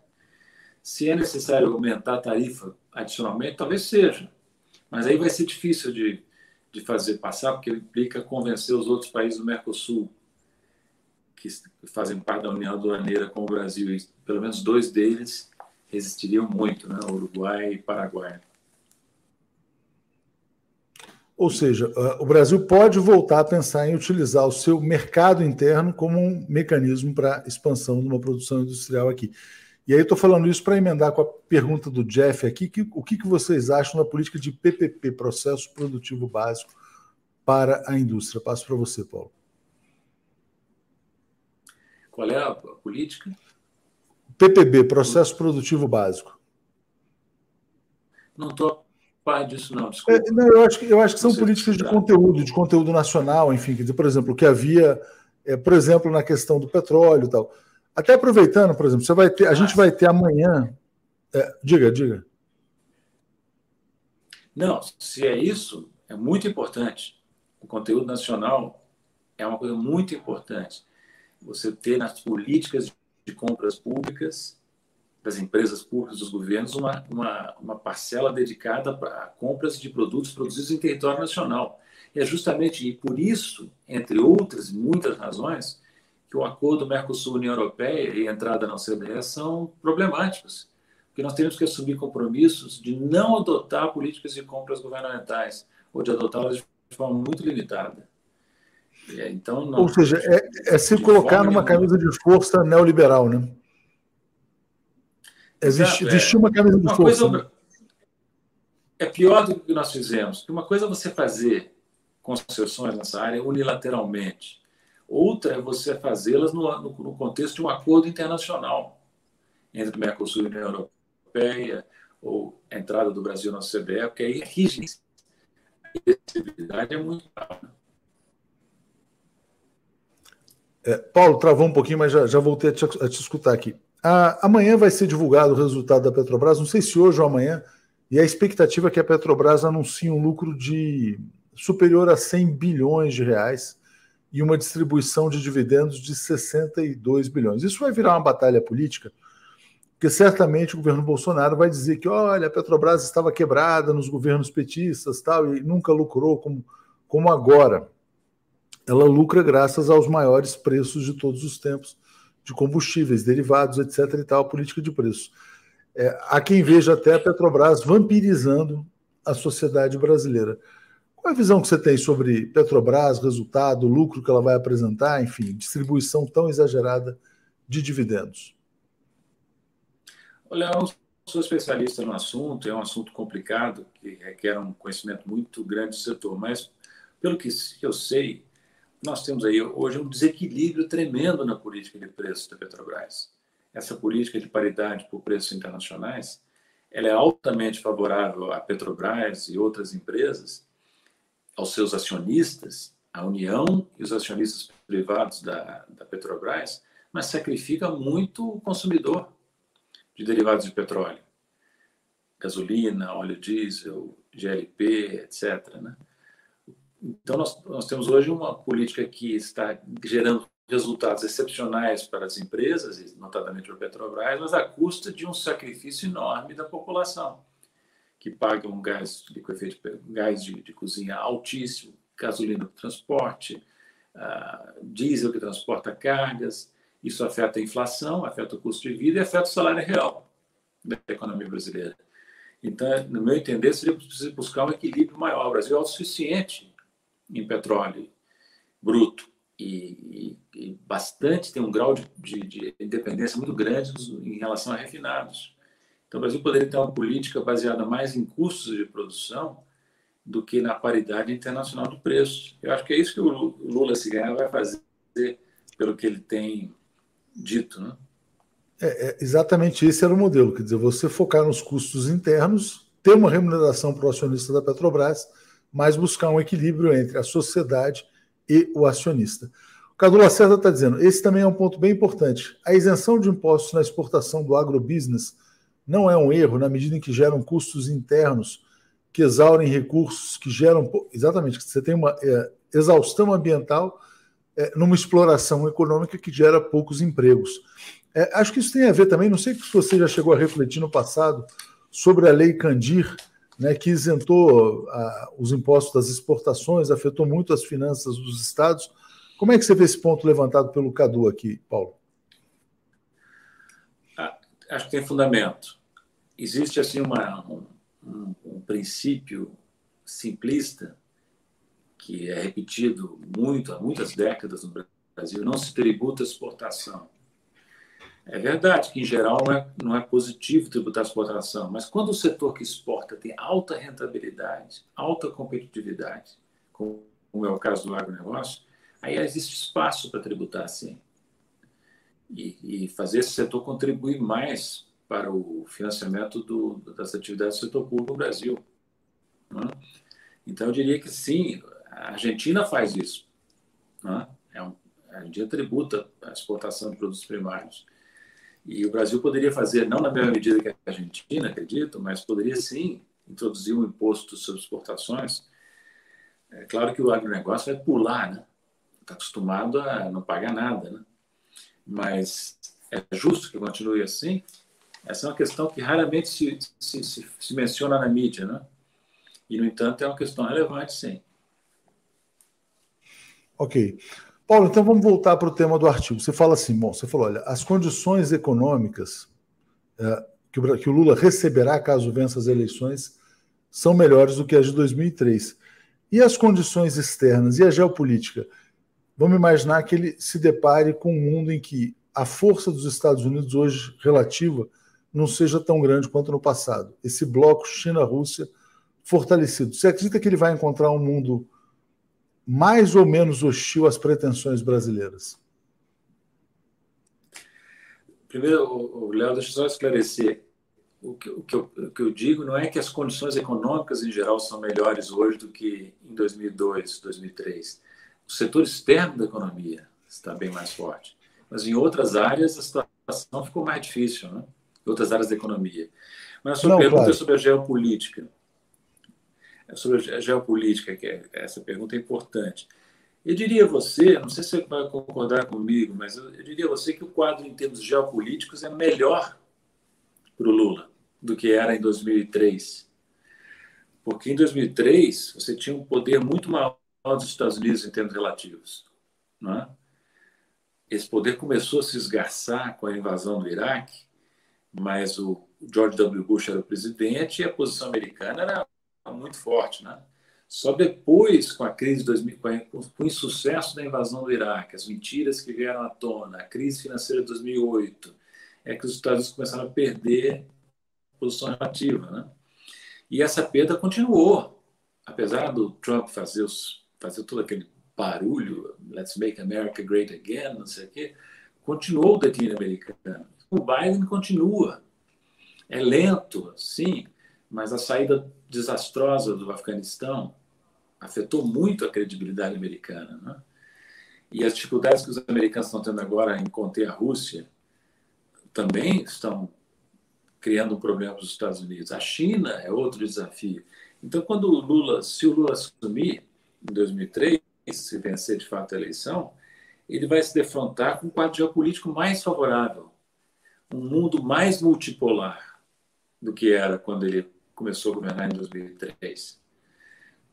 Se é necessário aumentar a tarifa adicionalmente, talvez seja. Mas aí vai ser difícil de, de fazer passar, porque implica convencer os outros países do Mercosul, que fazem parte da União Aduaneira com o Brasil, e pelo menos dois deles resistiriam muito, né? Uruguai e Paraguai. Ou seja, o Brasil pode voltar a pensar em utilizar o seu mercado interno como um mecanismo para expansão de uma produção industrial aqui. E aí estou falando isso para emendar com a pergunta do Jeff aqui, que, o que, que vocês acham da política de PPP, Processo Produtivo Básico, para a indústria? Passo para você, Paulo. Qual é a política? PPB, Processo Produtivo Básico. Não estou par disso, não, desculpa. É, não, eu, acho que, eu acho que são políticas de conteúdo, de conteúdo nacional, enfim, dizer, por exemplo, o que havia, é, por exemplo, na questão do petróleo e tal. Até aproveitando, por exemplo, você vai ter, a gente vai ter amanhã. É, diga, diga. Não, se é isso, é muito importante. O conteúdo nacional é uma coisa muito importante. Você ter nas políticas de compras públicas, das empresas públicas, dos governos, uma, uma, uma parcela dedicada a compras de produtos produzidos em território nacional. E é justamente e por isso, entre outras muitas razões, que o acordo Mercosul-União Europeia e a entrada na OCDE são problemáticos porque nós temos que assumir compromissos de não adotar políticas de compras governamentais ou de adotá-las de forma muito limitada. É, então, não, Ou seja, é, é se colocar numa camisa de força neoliberal, né? É vestir, uma camisa de uma força. Coisa, né? É pior do que nós fizemos. Uma coisa é você fazer concessões nessa área unilateralmente. Outra é você fazê-las no, no, no contexto de um acordo internacional entre o Mercosul e a União Europeia Europeia ou a entrada do Brasil na OCDE, porque aí é rígido. A flexibilidade é muito alta. É, Paulo, travou um pouquinho, mas já, já voltei a te, a te escutar aqui. A, amanhã vai ser divulgado o resultado da Petrobras, não sei se hoje ou amanhã, e a expectativa é que a Petrobras anuncie um lucro de superior a 100 bilhões de reais e uma distribuição de dividendos de 62 bilhões. Isso vai virar uma batalha política, porque certamente o governo Bolsonaro vai dizer que, olha, a Petrobras estava quebrada nos governos petistas tal, e nunca lucrou como, como agora. Ela lucra graças aos maiores preços de todos os tempos de combustíveis, derivados, etc. e tal, política de preço. É, há quem veja até a Petrobras vampirizando a sociedade brasileira. Qual a visão que você tem sobre Petrobras, resultado, lucro que ela vai apresentar, enfim, distribuição tão exagerada de dividendos? Olha, eu não sou especialista no assunto, é um assunto complicado, que requer um conhecimento muito grande do setor, mas pelo que eu sei, nós temos aí hoje um desequilíbrio tremendo na política de preços da Petrobras. Essa política de paridade por preços internacionais, ela é altamente favorável à Petrobras e outras empresas, aos seus acionistas, a União e os acionistas privados da, da Petrobras, mas sacrifica muito o consumidor de derivados de petróleo, gasolina, óleo diesel, GLP, etc. Né? Então, nós, nós temos hoje uma política que está gerando resultados excepcionais para as empresas, notadamente para Petrobras, mas à custa de um sacrifício enorme da população, que paga um gás de, efeito, gás de, de cozinha altíssimo, gasolina para transporte, uh, diesel que transporta cargas, isso afeta a inflação, afeta o custo de vida e afeta o salário real da economia brasileira. Então, no meu entender, seria preciso buscar um equilíbrio maior. O Brasil é autossuficiente em petróleo bruto e, e, e bastante, tem um grau de, de, de, independência muito grande em relação a refinados. Então, o Brasil poderia ter uma política baseada mais em custos de produção do que na paridade internacional do preço. Eu acho que é isso que o Lula, se ganhar, vai fazer, pelo que ele tem dito. Né? É, é, exatamente esse era o modelo, quer dizer, você focar nos custos internos, ter uma remuneração para o acionista da Petrobras, mas buscar um equilíbrio entre a sociedade e o acionista. O Cadu Lacerda está dizendo, esse também é um ponto bem importante. A isenção de impostos na exportação do agrobusiness não é um erro na medida em que geram custos internos que exaurem recursos, que geram. Exatamente, você tem uma é, exaustão ambiental é, numa exploração econômica que gera poucos empregos. É, acho que isso tem a ver também, não sei se você já chegou a refletir no passado sobre a lei Candir, né, que isentou a, os impostos das exportações, afetou muito as finanças dos estados. Como é que você vê esse ponto levantado pelo Cadu aqui, Paulo? Ah, acho que tem fundamento. Existe assim uma, um, um, princípio simplista que é repetido muito há muitas décadas no Brasil, não se tributa a exportação. É verdade que, em geral, não é, não é positivo tributar a exportação, mas quando o setor que exporta tem alta rentabilidade, alta competitividade, como é o caso do agronegócio, aí existe espaço para tributar sim. e, e fazer esse setor contribuir mais para o financiamento do, das atividades do setor público no Brasil. Né? Então, eu diria que sim, a Argentina faz isso. Né? É um, a Argentina tributa a exportação de produtos primários. E o Brasil poderia fazer, não na mesma medida que a Argentina, acredito, mas poderia sim introduzir um imposto sobre exportações. É claro que o agronegócio vai pular, né? Está acostumado a não pagar nada, né? Mas é justo que continue assim? Essa é uma questão que raramente se, se, se, se menciona na mídia, né? E, no entanto, é uma questão relevante, sim. Ok. Paulo, então vamos voltar para o tema do artigo. Você fala assim, bom, você falou, olha, as condições econômicas é, que, o, que o Lula receberá caso vença as eleições são melhores do que as de 2003. E as condições externas e a geopolítica? Vamos imaginar que ele se depare com um mundo em que a força dos Estados Unidos hoje relativa não seja tão grande quanto no passado. Esse bloco China-Rússia fortalecido. Você acredita que ele vai encontrar um mundo mais ou menos hostil às pretensões brasileiras? Primeiro, Léo, deixa eu só esclarecer. O que, o, que eu, o que eu digo não é que as condições econômicas em geral são melhores hoje do que em 2002, 2003. O setor externo da economia está bem mais forte. Mas em outras áreas a situação ficou mais difícil, né? Em outras áreas da economia. Mas a sua não, pergunta claro. é sobre a geopolítica. É sobre a geopolítica, que é, essa pergunta é importante. Eu diria a você, não sei se você vai concordar comigo, mas eu, eu diria a você que o quadro em termos geopolíticos é melhor para o Lula do que era em 2003. Porque em 2003 você tinha um poder muito maior dos Estados Unidos em termos relativos. É? Esse poder começou a se esgarçar com a invasão do Iraque, mas o George W. Bush era o presidente e a posição americana era muito forte, né? Só depois, com a crise de 2000, com o insucesso da invasão do Iraque, as mentiras que vieram à tona, a crise financeira de 2008, é que os Estados Unidos começaram a perder posição relativa, né? E essa perda continuou, apesar do Trump fazer, os, fazer todo aquele barulho, let's make America great again, não sei o quê, continuou o declínio americano. O Biden continua. É lento, sim, mas a saída desastrosa do Afeganistão afetou muito a credibilidade americana. Né? E as dificuldades que os americanos estão tendo agora em conter a Rússia também estão criando um problema para os Estados Unidos. A China é outro desafio. Então, quando o Lula, se o Lula assumir em 2003, se vencer de fato a eleição, ele vai se defrontar com um quadro geopolítico mais favorável, um mundo mais multipolar do que era quando ele começou a governar em 2003,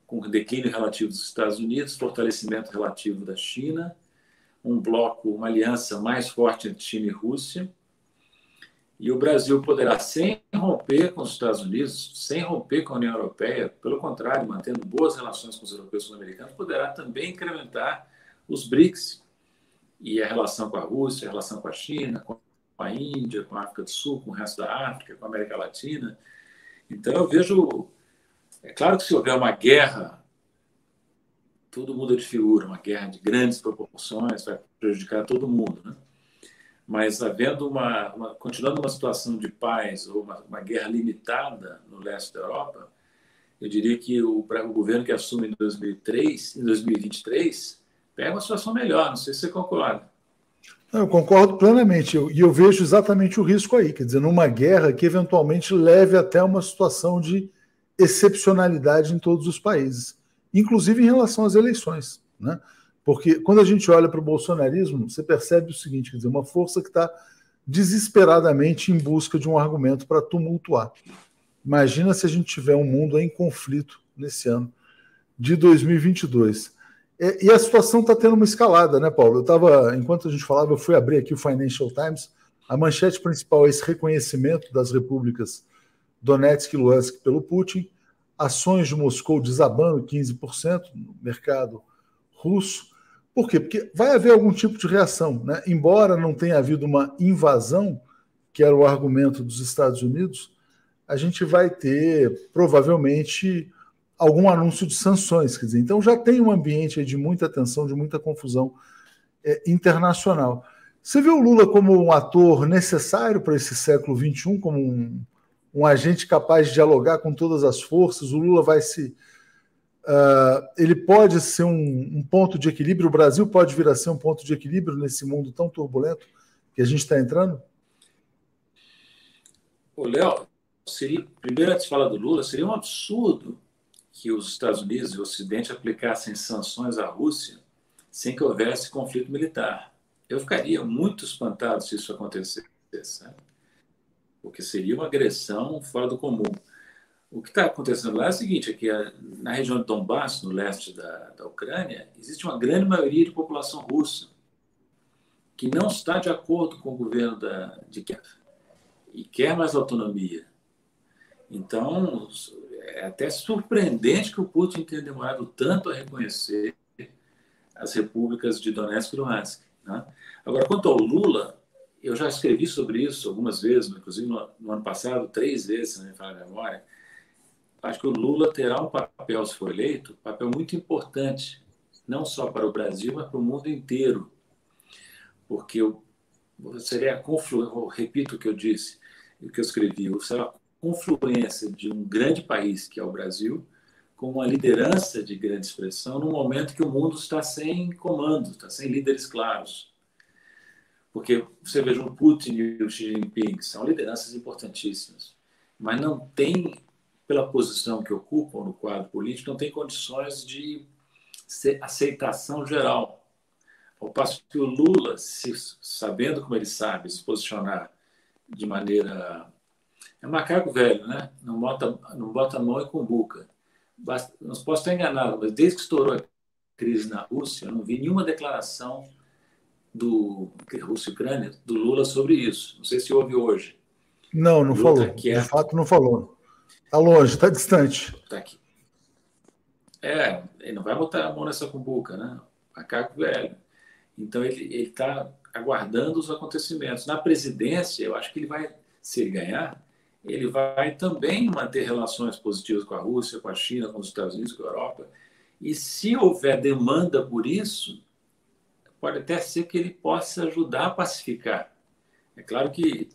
com declínio relativo dos Estados Unidos, fortalecimento relativo da China, um bloco, uma aliança mais forte entre China e Rússia, e o Brasil poderá, sem romper com os Estados Unidos, sem romper com a União Europeia, pelo contrário, mantendo boas relações com os europeus e os americanos, poderá também incrementar os BRICS e a relação com a Rússia, a relação com a China, com a Índia, com a África do Sul, com o resto da África, com a América Latina. Então, eu vejo. É claro que se houver uma guerra, tudo muda de figura, uma guerra de grandes proporções, vai prejudicar todo mundo, né? Mas havendo uma, uma continuando uma situação de paz ou uma, uma, guerra limitada no leste da Europa, eu diria que o, o governo que assume em 2003, em 2023, pega uma situação melhor. Não sei se você concorda. Eu concordo plenamente, e eu, vejo exatamente o risco aí, quer dizer, numa guerra que eventualmente leve até uma situação de excepcionalidade em todos os países, inclusive em relação às eleições. Né? Porque quando a gente olha para o bolsonarismo, você percebe o seguinte: quer dizer, uma força que está desesperadamente em busca de um argumento para tumultuar. Imagina se a gente tiver um mundo em conflito nesse ano de 2022. E a situação está tendo uma escalada, né, Paulo? Eu estava, enquanto a gente falava, eu fui abrir aqui o Financial Times. A manchete principal é esse reconhecimento das repúblicas Donetsk e Luhansk pelo Putin, ações de Moscou desabando 15% no mercado russo. Por quê? Porque vai haver algum tipo de reação, né? Embora não tenha havido uma invasão, que era o argumento dos Estados Unidos, a gente vai ter provavelmente algum anúncio de sanções. Quer dizer, então já tem um ambiente de muita tensão, de muita confusão é, internacional. Você vê o Lula como um ator necessário para esse século XXI, como um, um agente capaz de dialogar com todas as forças? O Lula vai se. Uh, ele pode ser um, um, ponto de equilíbrio, o Brasil pode vir a ser um ponto de equilíbrio nesse mundo tão turbulento que a gente está entrando? Léo, seria, primeiro antes de falar do Lula, seria um absurdo que os Estados Unidos e o Ocidente aplicassem sanções à Rússia sem que houvesse conflito militar. Eu ficaria muito espantado se isso acontecesse, né? porque seria uma agressão fora do comum. O que está acontecendo lá é o seguinte: é que na região de Donbass, no leste da, da Ucrânia, existe uma grande maioria de população russa que não está de acordo com o governo da, de Kiev e quer mais autonomia. Então, é até surpreendente que o Putin tenha demorado tanto a reconhecer as repúblicas de Donetsk e Luhansk. Né? Agora, quanto ao Lula, eu já escrevi sobre isso algumas vezes, inclusive no, no ano passado, três vezes, se não me falha a memória. Acho que o Lula terá um papel, se for eleito, um papel muito importante, não só para o Brasil, mas para o mundo inteiro. Porque eu, seria a confluência, repito o que eu disse, o que eu escrevi, será confluência de um grande país, que é o Brasil, com uma liderança de grande expressão num momento que o mundo está sem comando, está sem líderes claros. Porque você veja o Putin e o Xi Jinping, são lideranças importantíssimas, mas não tem, pela posição que ocupam no quadro político, não tem condições de aceitação geral. Ao passo que o Lula, se, sabendo como ele sabe se posicionar de maneira. É macaco velho, né? Não bota, não bota a mão e cumbuca não posso estar enganado, mas desde que estourou a crise na Rússia, eu não vi nenhuma declaração do Rússia e Ucrânia, do Lula sobre isso. Não sei se houve hoje. Não, não falou. Tá de fato, não falou. Está longe, está distante. Está aqui. É, ele não vai botar a mão nessa cumbuca, né? Macaco velho. Então, ele está aguardando os acontecimentos. Na presidência, eu acho que ele vai, se ele ganhar, ele vai também manter relações positivas com a Rússia, com a China, com os Estados Unidos, com a Europa. E se houver demanda por isso, pode até ser que ele possa ajudar a pacificar. É claro que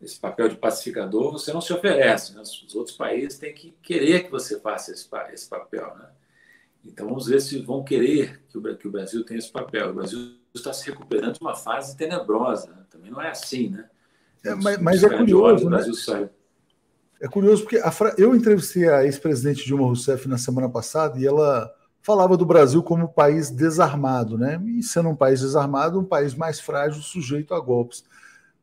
esse papel de pacificador você não se oferece, né? os outros países têm que querer que você faça esse, esse papel. Né? Então vamos ver se vão querer que o, que o Brasil tenha esse papel. O Brasil está se recuperando de uma fase tenebrosa, né? também não é assim, né? É, mas, mas é curioso, né? É curioso porque Fra... eu entrevistei a ex-presidente Dilma Rousseff na semana passada e ela falava do Brasil como país desarmado, né? E sendo um país desarmado, um país mais frágil, sujeito a golpes.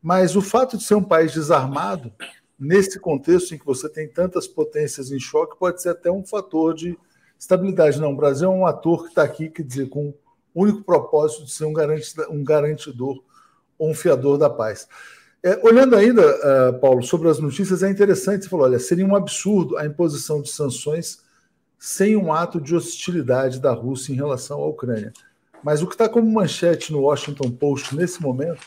Mas o fato de ser um país desarmado, nesse contexto em que você tem tantas potências em choque, pode ser até um fator de estabilidade. Não, o Brasil é um ator que está aqui, quer dizer, com o único propósito de ser um, um garantidor ou um fiador da paz. É, olhando ainda, uh, Paulo, sobre as notícias, é interessante, você falou, olha, seria um absurdo a imposição de sanções sem um ato de hostilidade da Rússia em relação à Ucrânia. Mas o que está como manchete no Washington Post nesse momento,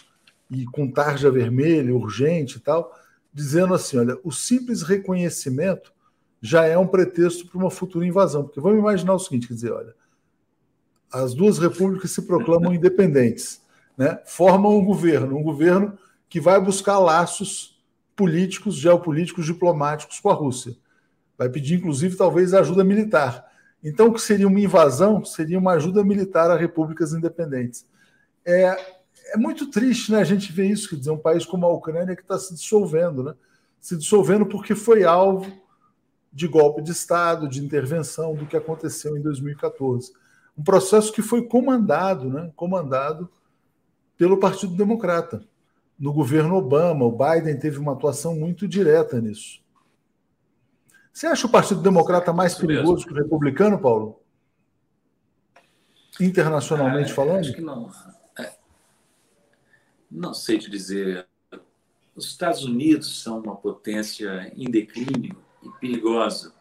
e com tarja vermelha, urgente e tal, dizendo assim, olha, o simples reconhecimento já é um pretexto para uma futura invasão. Porque vamos imaginar o seguinte, quer dizer, olha, as duas repúblicas se proclamam independentes, né? formam um governo, um governo que vai buscar laços políticos, geopolíticos, diplomáticos com a Rússia. Vai pedir, inclusive, talvez ajuda militar. Então, o que seria uma invasão seria uma ajuda militar a repúblicas independentes. É, é muito triste né, a gente ver isso, quer dizer, um país como a Ucrânia que está se dissolvendo, né? se dissolvendo porque foi alvo de golpe de Estado, de intervenção do que aconteceu em 2014. Um processo que foi comandado, né, comandado pelo Partido Democrata no governo Obama. O Biden teve uma atuação muito direta nisso. Você acha o Partido Democrata mais perigoso que o republicano, Paulo? Internacionalmente ah, falando? Acho que não. É. Não sei te dizer. Os Estados Unidos são uma potência em declínio e perigosa.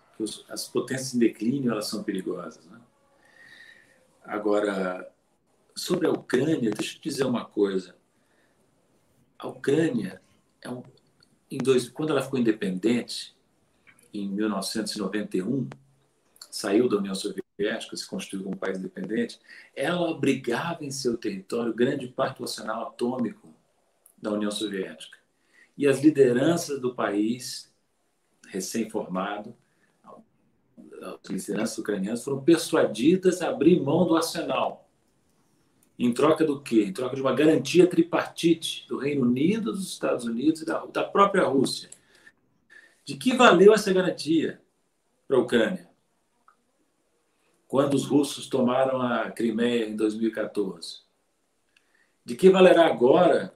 As potências em declínio elas são perigosas. Né? Agora, sobre a Ucrânia, deixa eu te dizer uma coisa a Ucrânia, é um, dois, quando ela ficou independente, em 1991, saiu da União Soviética Soviética, se constituiu como um país independente, ela abrigava em seu território grande parte do arsenal atômico da União Soviética. E as lideranças do país, recém-formado, as lideranças ucranianas foram persuadidas a abrir mão do arsenal. Em troca do quê? Em troca de uma garantia tripartite do Reino Unido, dos Estados Unidos e da, da própria Rússia. De que valeu essa garantia para a Ucrânia? Quando os russos tomaram a Crimeia em 2014. De que valerá agora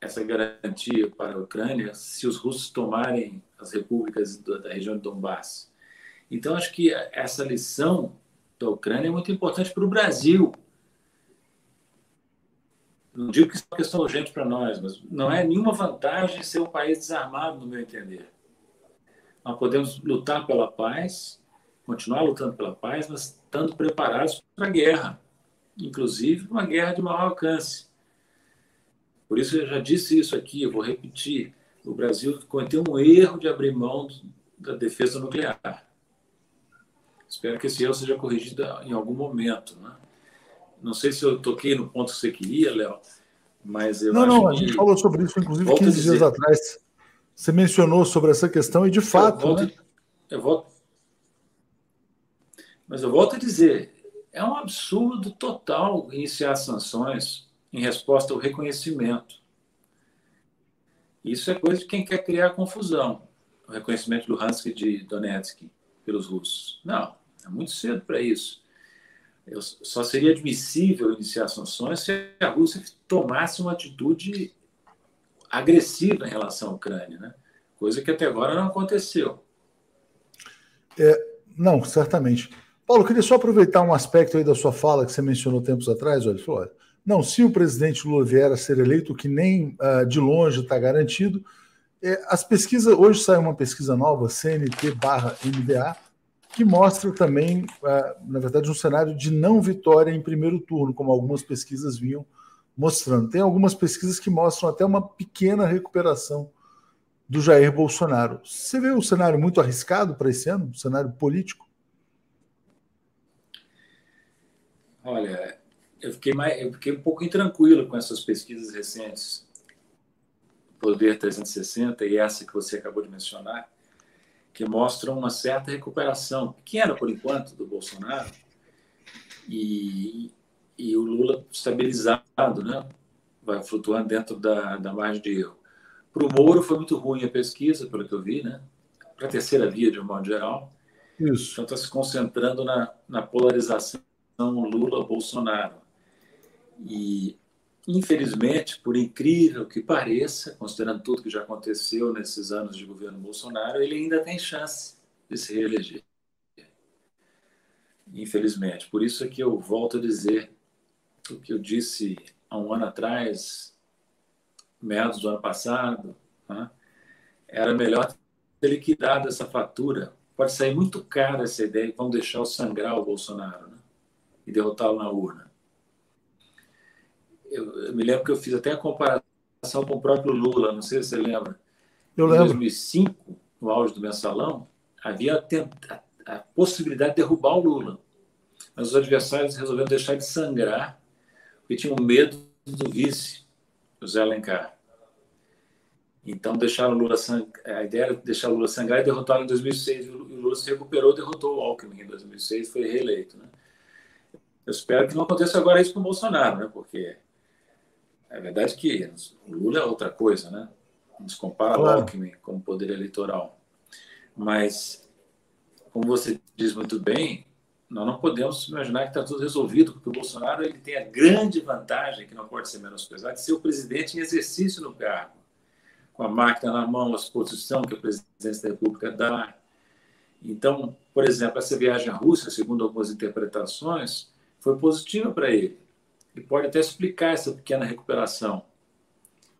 essa garantia para a Ucrânia se os russos tomarem as repúblicas da região de Donbass? Então, acho que essa lição da Ucrânia é muito importante para o Brasil. Não digo que isso é uma questão urgente para nós, mas não é nenhuma vantagem ser um país desarmado, no meu entender. Nós podemos lutar pela paz, continuar lutando pela paz, mas estando preparados para a guerra, inclusive uma guerra de maior alcance. Por isso, eu já disse isso aqui, eu vou repetir. O Brasil cometeu um erro de abrir mão da defesa nuclear. Espero que esse erro seja corrigido em algum momento. Né? Não sei se eu toquei no ponto que você queria, Léo, mas eu não, não, a gente falou sobre isso, inclusive, Volto 15 dias atrás. Você mencionou sobre essa questão e, de fato. Eu volto, né? eu volto... Mas eu volto a dizer: é um absurdo total iniciar sanções em resposta ao reconhecimento. Isso é coisa de quem quer criar confusão. O reconhecimento do Hansky de Donetsk pelos russos. Não, é muito cedo para isso. Eu, só seria admissível iniciar sanções se a Rússia tomasse uma atitude agressiva em relação à Ucrânia, né? coisa que até agora não aconteceu. É, não, certamente. Paulo, queria só aproveitar um aspecto aí da sua fala que você mencionou tempos atrás. Olha, falou, olha, não, se o presidente Lula vier a ser eleito, que nem uh, de longe está garantido, é, as pesquisas, hoje sai uma pesquisa nova, CNT/MDA, que mostra também, uh, na verdade, um cenário de não vitória em primeiro turno, como algumas pesquisas vinham mostrando. Tem algumas pesquisas que mostram até uma pequena recuperação do Jair Bolsonaro. Você vê um cenário muito arriscado para esse ano, um cenário político? Olha, eu fiquei, mais, eu fiquei um pouco intranquilo com essas pesquisas recentes Poder 360 e essa que você acabou de mencionar, que mostram uma certa recuperação, pequena por enquanto, do Bolsonaro, e, e o Lula estabilizado, né? vai flutuando dentro da, da margem de erro. Para o Moro foi muito ruim a pesquisa, pelo que eu vi, né? para a terceira via, de um modo geral. Isso. Então está se concentrando na, na polarização Lula-Bolsonaro. E Infelizmente, por incrível que pareça, considerando tudo que já aconteceu nesses anos de governo Bolsonaro, ele ainda tem chance de se reeleger. Infelizmente. Por isso é que eu volto a dizer o que eu disse há um ano atrás, meados do ano passado, né? era melhor ter liquidado essa fatura. Pode sair muito caro essa ideia que vão deixar o sangrar o Bolsonaro né? e derrotá-lo na urna eu, eu, me lembro que eu fiz até a comparação com o próprio Lula, não sei se você lembra. Eu lembro. Em 2005, no auge do mensalão, havia a, a, possibilidade de derrubar o Lula. Mas os adversários resolveram deixar de sangrar, porque tinham medo do vice, José Alencar. Então, deixaram o Lula sang... a ideia era deixar o Lula sangrar e derrotá-lo em 2006. E o Lula se recuperou, derrotou o Alckmin em 2006 foi reeleito. Né? Eu espero que não aconteça agora isso com o Bolsonaro, né? porque é verdade que o Lula é outra coisa, né? Não se compara claro. ao Alckmin como poder eleitoral. Mas, como você diz muito bem, nós não podemos imaginar que está tudo resolvido, porque o Bolsonaro ele tem a grande vantagem, que não pode ser menosprezada, de ser o presidente em exercício no cargo. Com a máquina na mão, a exposição que a presidência da República dá. Então, por exemplo, essa viagem à Rússia, segundo algumas interpretações, foi positiva para ele e pode até explicar essa pequena recuperação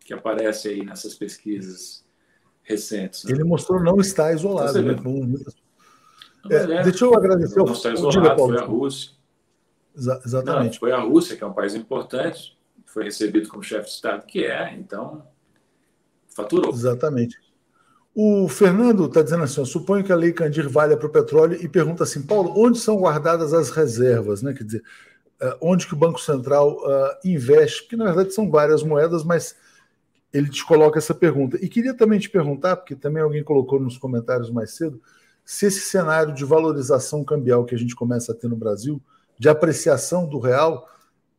que aparece aí nessas pesquisas recentes. Né? Ele mostrou não estar isolado. Né? É, é, deixa eu agradecer. Não está isolado, foi a Rússia. Exa exatamente. Não, foi a Rússia, que é um país importante, foi recebido como chefe de Estado, que é, então faturou. Exatamente. O Fernando está dizendo assim: suponho que a Lei Candir valha para o petróleo e pergunta assim, Paulo, onde são guardadas as reservas? Né? Quer dizer, onde que o Banco Central uh, investe? Porque na verdade são várias moedas, mas ele te coloca essa pergunta. E queria também te perguntar, porque também alguém colocou nos comentários mais cedo, se esse cenário de valorização cambial que a gente começa a ter no Brasil, de apreciação do real,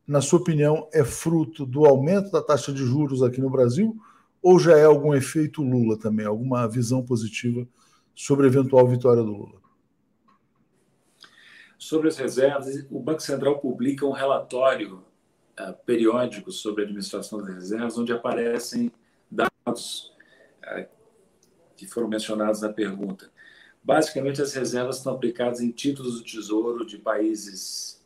na sua opinião, é fruto do aumento da taxa de juros aqui no Brasil ou já é algum efeito Lula também, alguma visão positiva sobre a eventual vitória do Lula? Sobre as reservas, o Banco Central publica um relatório uh, periódico sobre a administração das reservas, onde aparecem dados uh, que foram mencionados na pergunta. Basicamente, as reservas estão aplicadas em títulos do Tesouro de países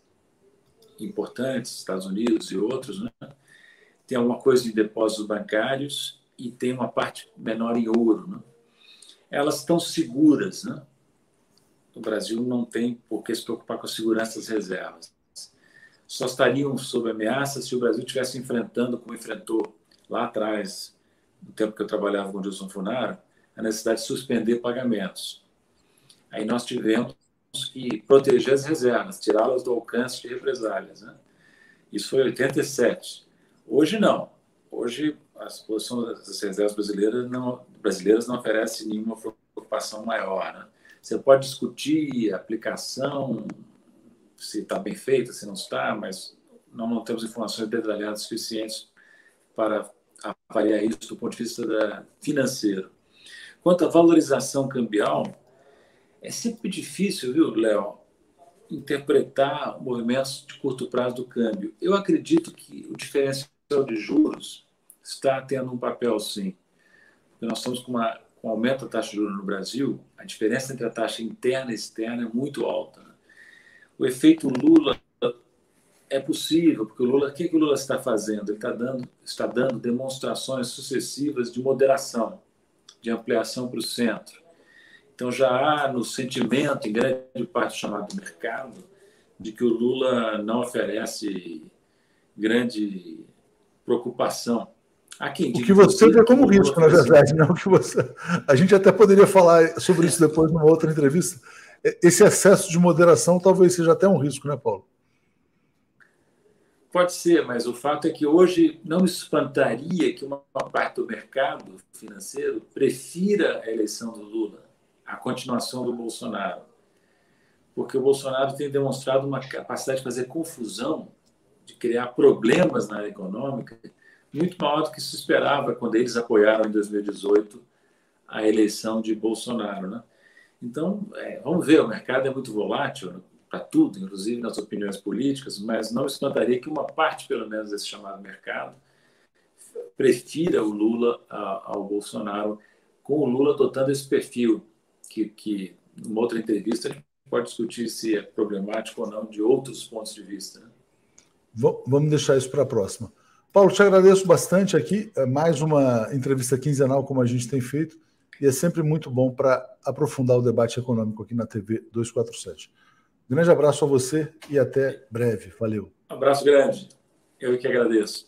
importantes, Estados Unidos e outros. Né? Tem alguma coisa de depósitos bancários e tem uma parte menor em ouro. Né? Elas estão seguras. Né? O Brasil não tem por que se preocupar com a segurança das reservas. Só estariam sob ameaça se o Brasil estivesse enfrentando, como enfrentou lá atrás, no tempo que eu trabalhava com o Gilson Funaro, a necessidade de suspender pagamentos. Aí nós tivemos que proteger as reservas, tirá-las do alcance de represálias. Né? Isso foi em 87. Hoje não. Hoje a posição das reservas brasileiras não, brasileiras não oferece nenhuma preocupação maior. Né? Você pode discutir a aplicação, se está bem feita, se não está, mas não, não temos informações detalhadas suficientes para avaliar isso do ponto de vista da, financeiro. Quanto à valorização cambial, é sempre difícil, viu, Léo, interpretar movimentos de curto prazo do câmbio. Eu acredito que o diferencial de juros está tendo um papel, sim. Porque nós estamos com, uma, com um aumento da taxa de juros no Brasil, a diferença entre a taxa interna e externa é muito alta. Né? O efeito Lula é possível, porque o Lula, o que, que o Lula está fazendo? Ele está dando, está dando demonstrações sucessivas de moderação, de ampliação para o centro. Então já há no sentimento, em grande parte chamado mercado, de que o Lula não oferece grande preocupação. O que você vê como risco, na verdade, não que você. A gente até poderia falar sobre isso depois numa outra entrevista. Esse excesso de moderação talvez seja até um risco, né, Paulo? Pode ser, mas o fato é que hoje não me espantaria que uma parte do mercado financeiro prefira a eleição do Lula a continuação do Bolsonaro. Porque o Bolsonaro tem demonstrado uma capacidade de fazer confusão, de criar problemas na área econômica, muito maior do que se esperava quando eles apoiaram em 2018 a eleição de Bolsonaro. Né? Então, é, vamos ver, o mercado é muito volátil para tudo, inclusive nas opiniões políticas, mas não espantaria que uma parte, pelo menos, desse chamado mercado prefira o Lula ao Bolsonaro, com o Lula adotando esse perfil que, que numa outra entrevista a gente pode discutir se é problemático ou não de outros pontos de vista. Né? Vamos deixar isso para a próxima. Paulo, te agradeço bastante aqui. É mais uma entrevista quinzenal, como a gente tem feito, e é sempre muito bom para aprofundar o debate econômico aqui na TV 247. Grande abraço a você e até breve. Valeu. Abraço grande. Eu que agradeço.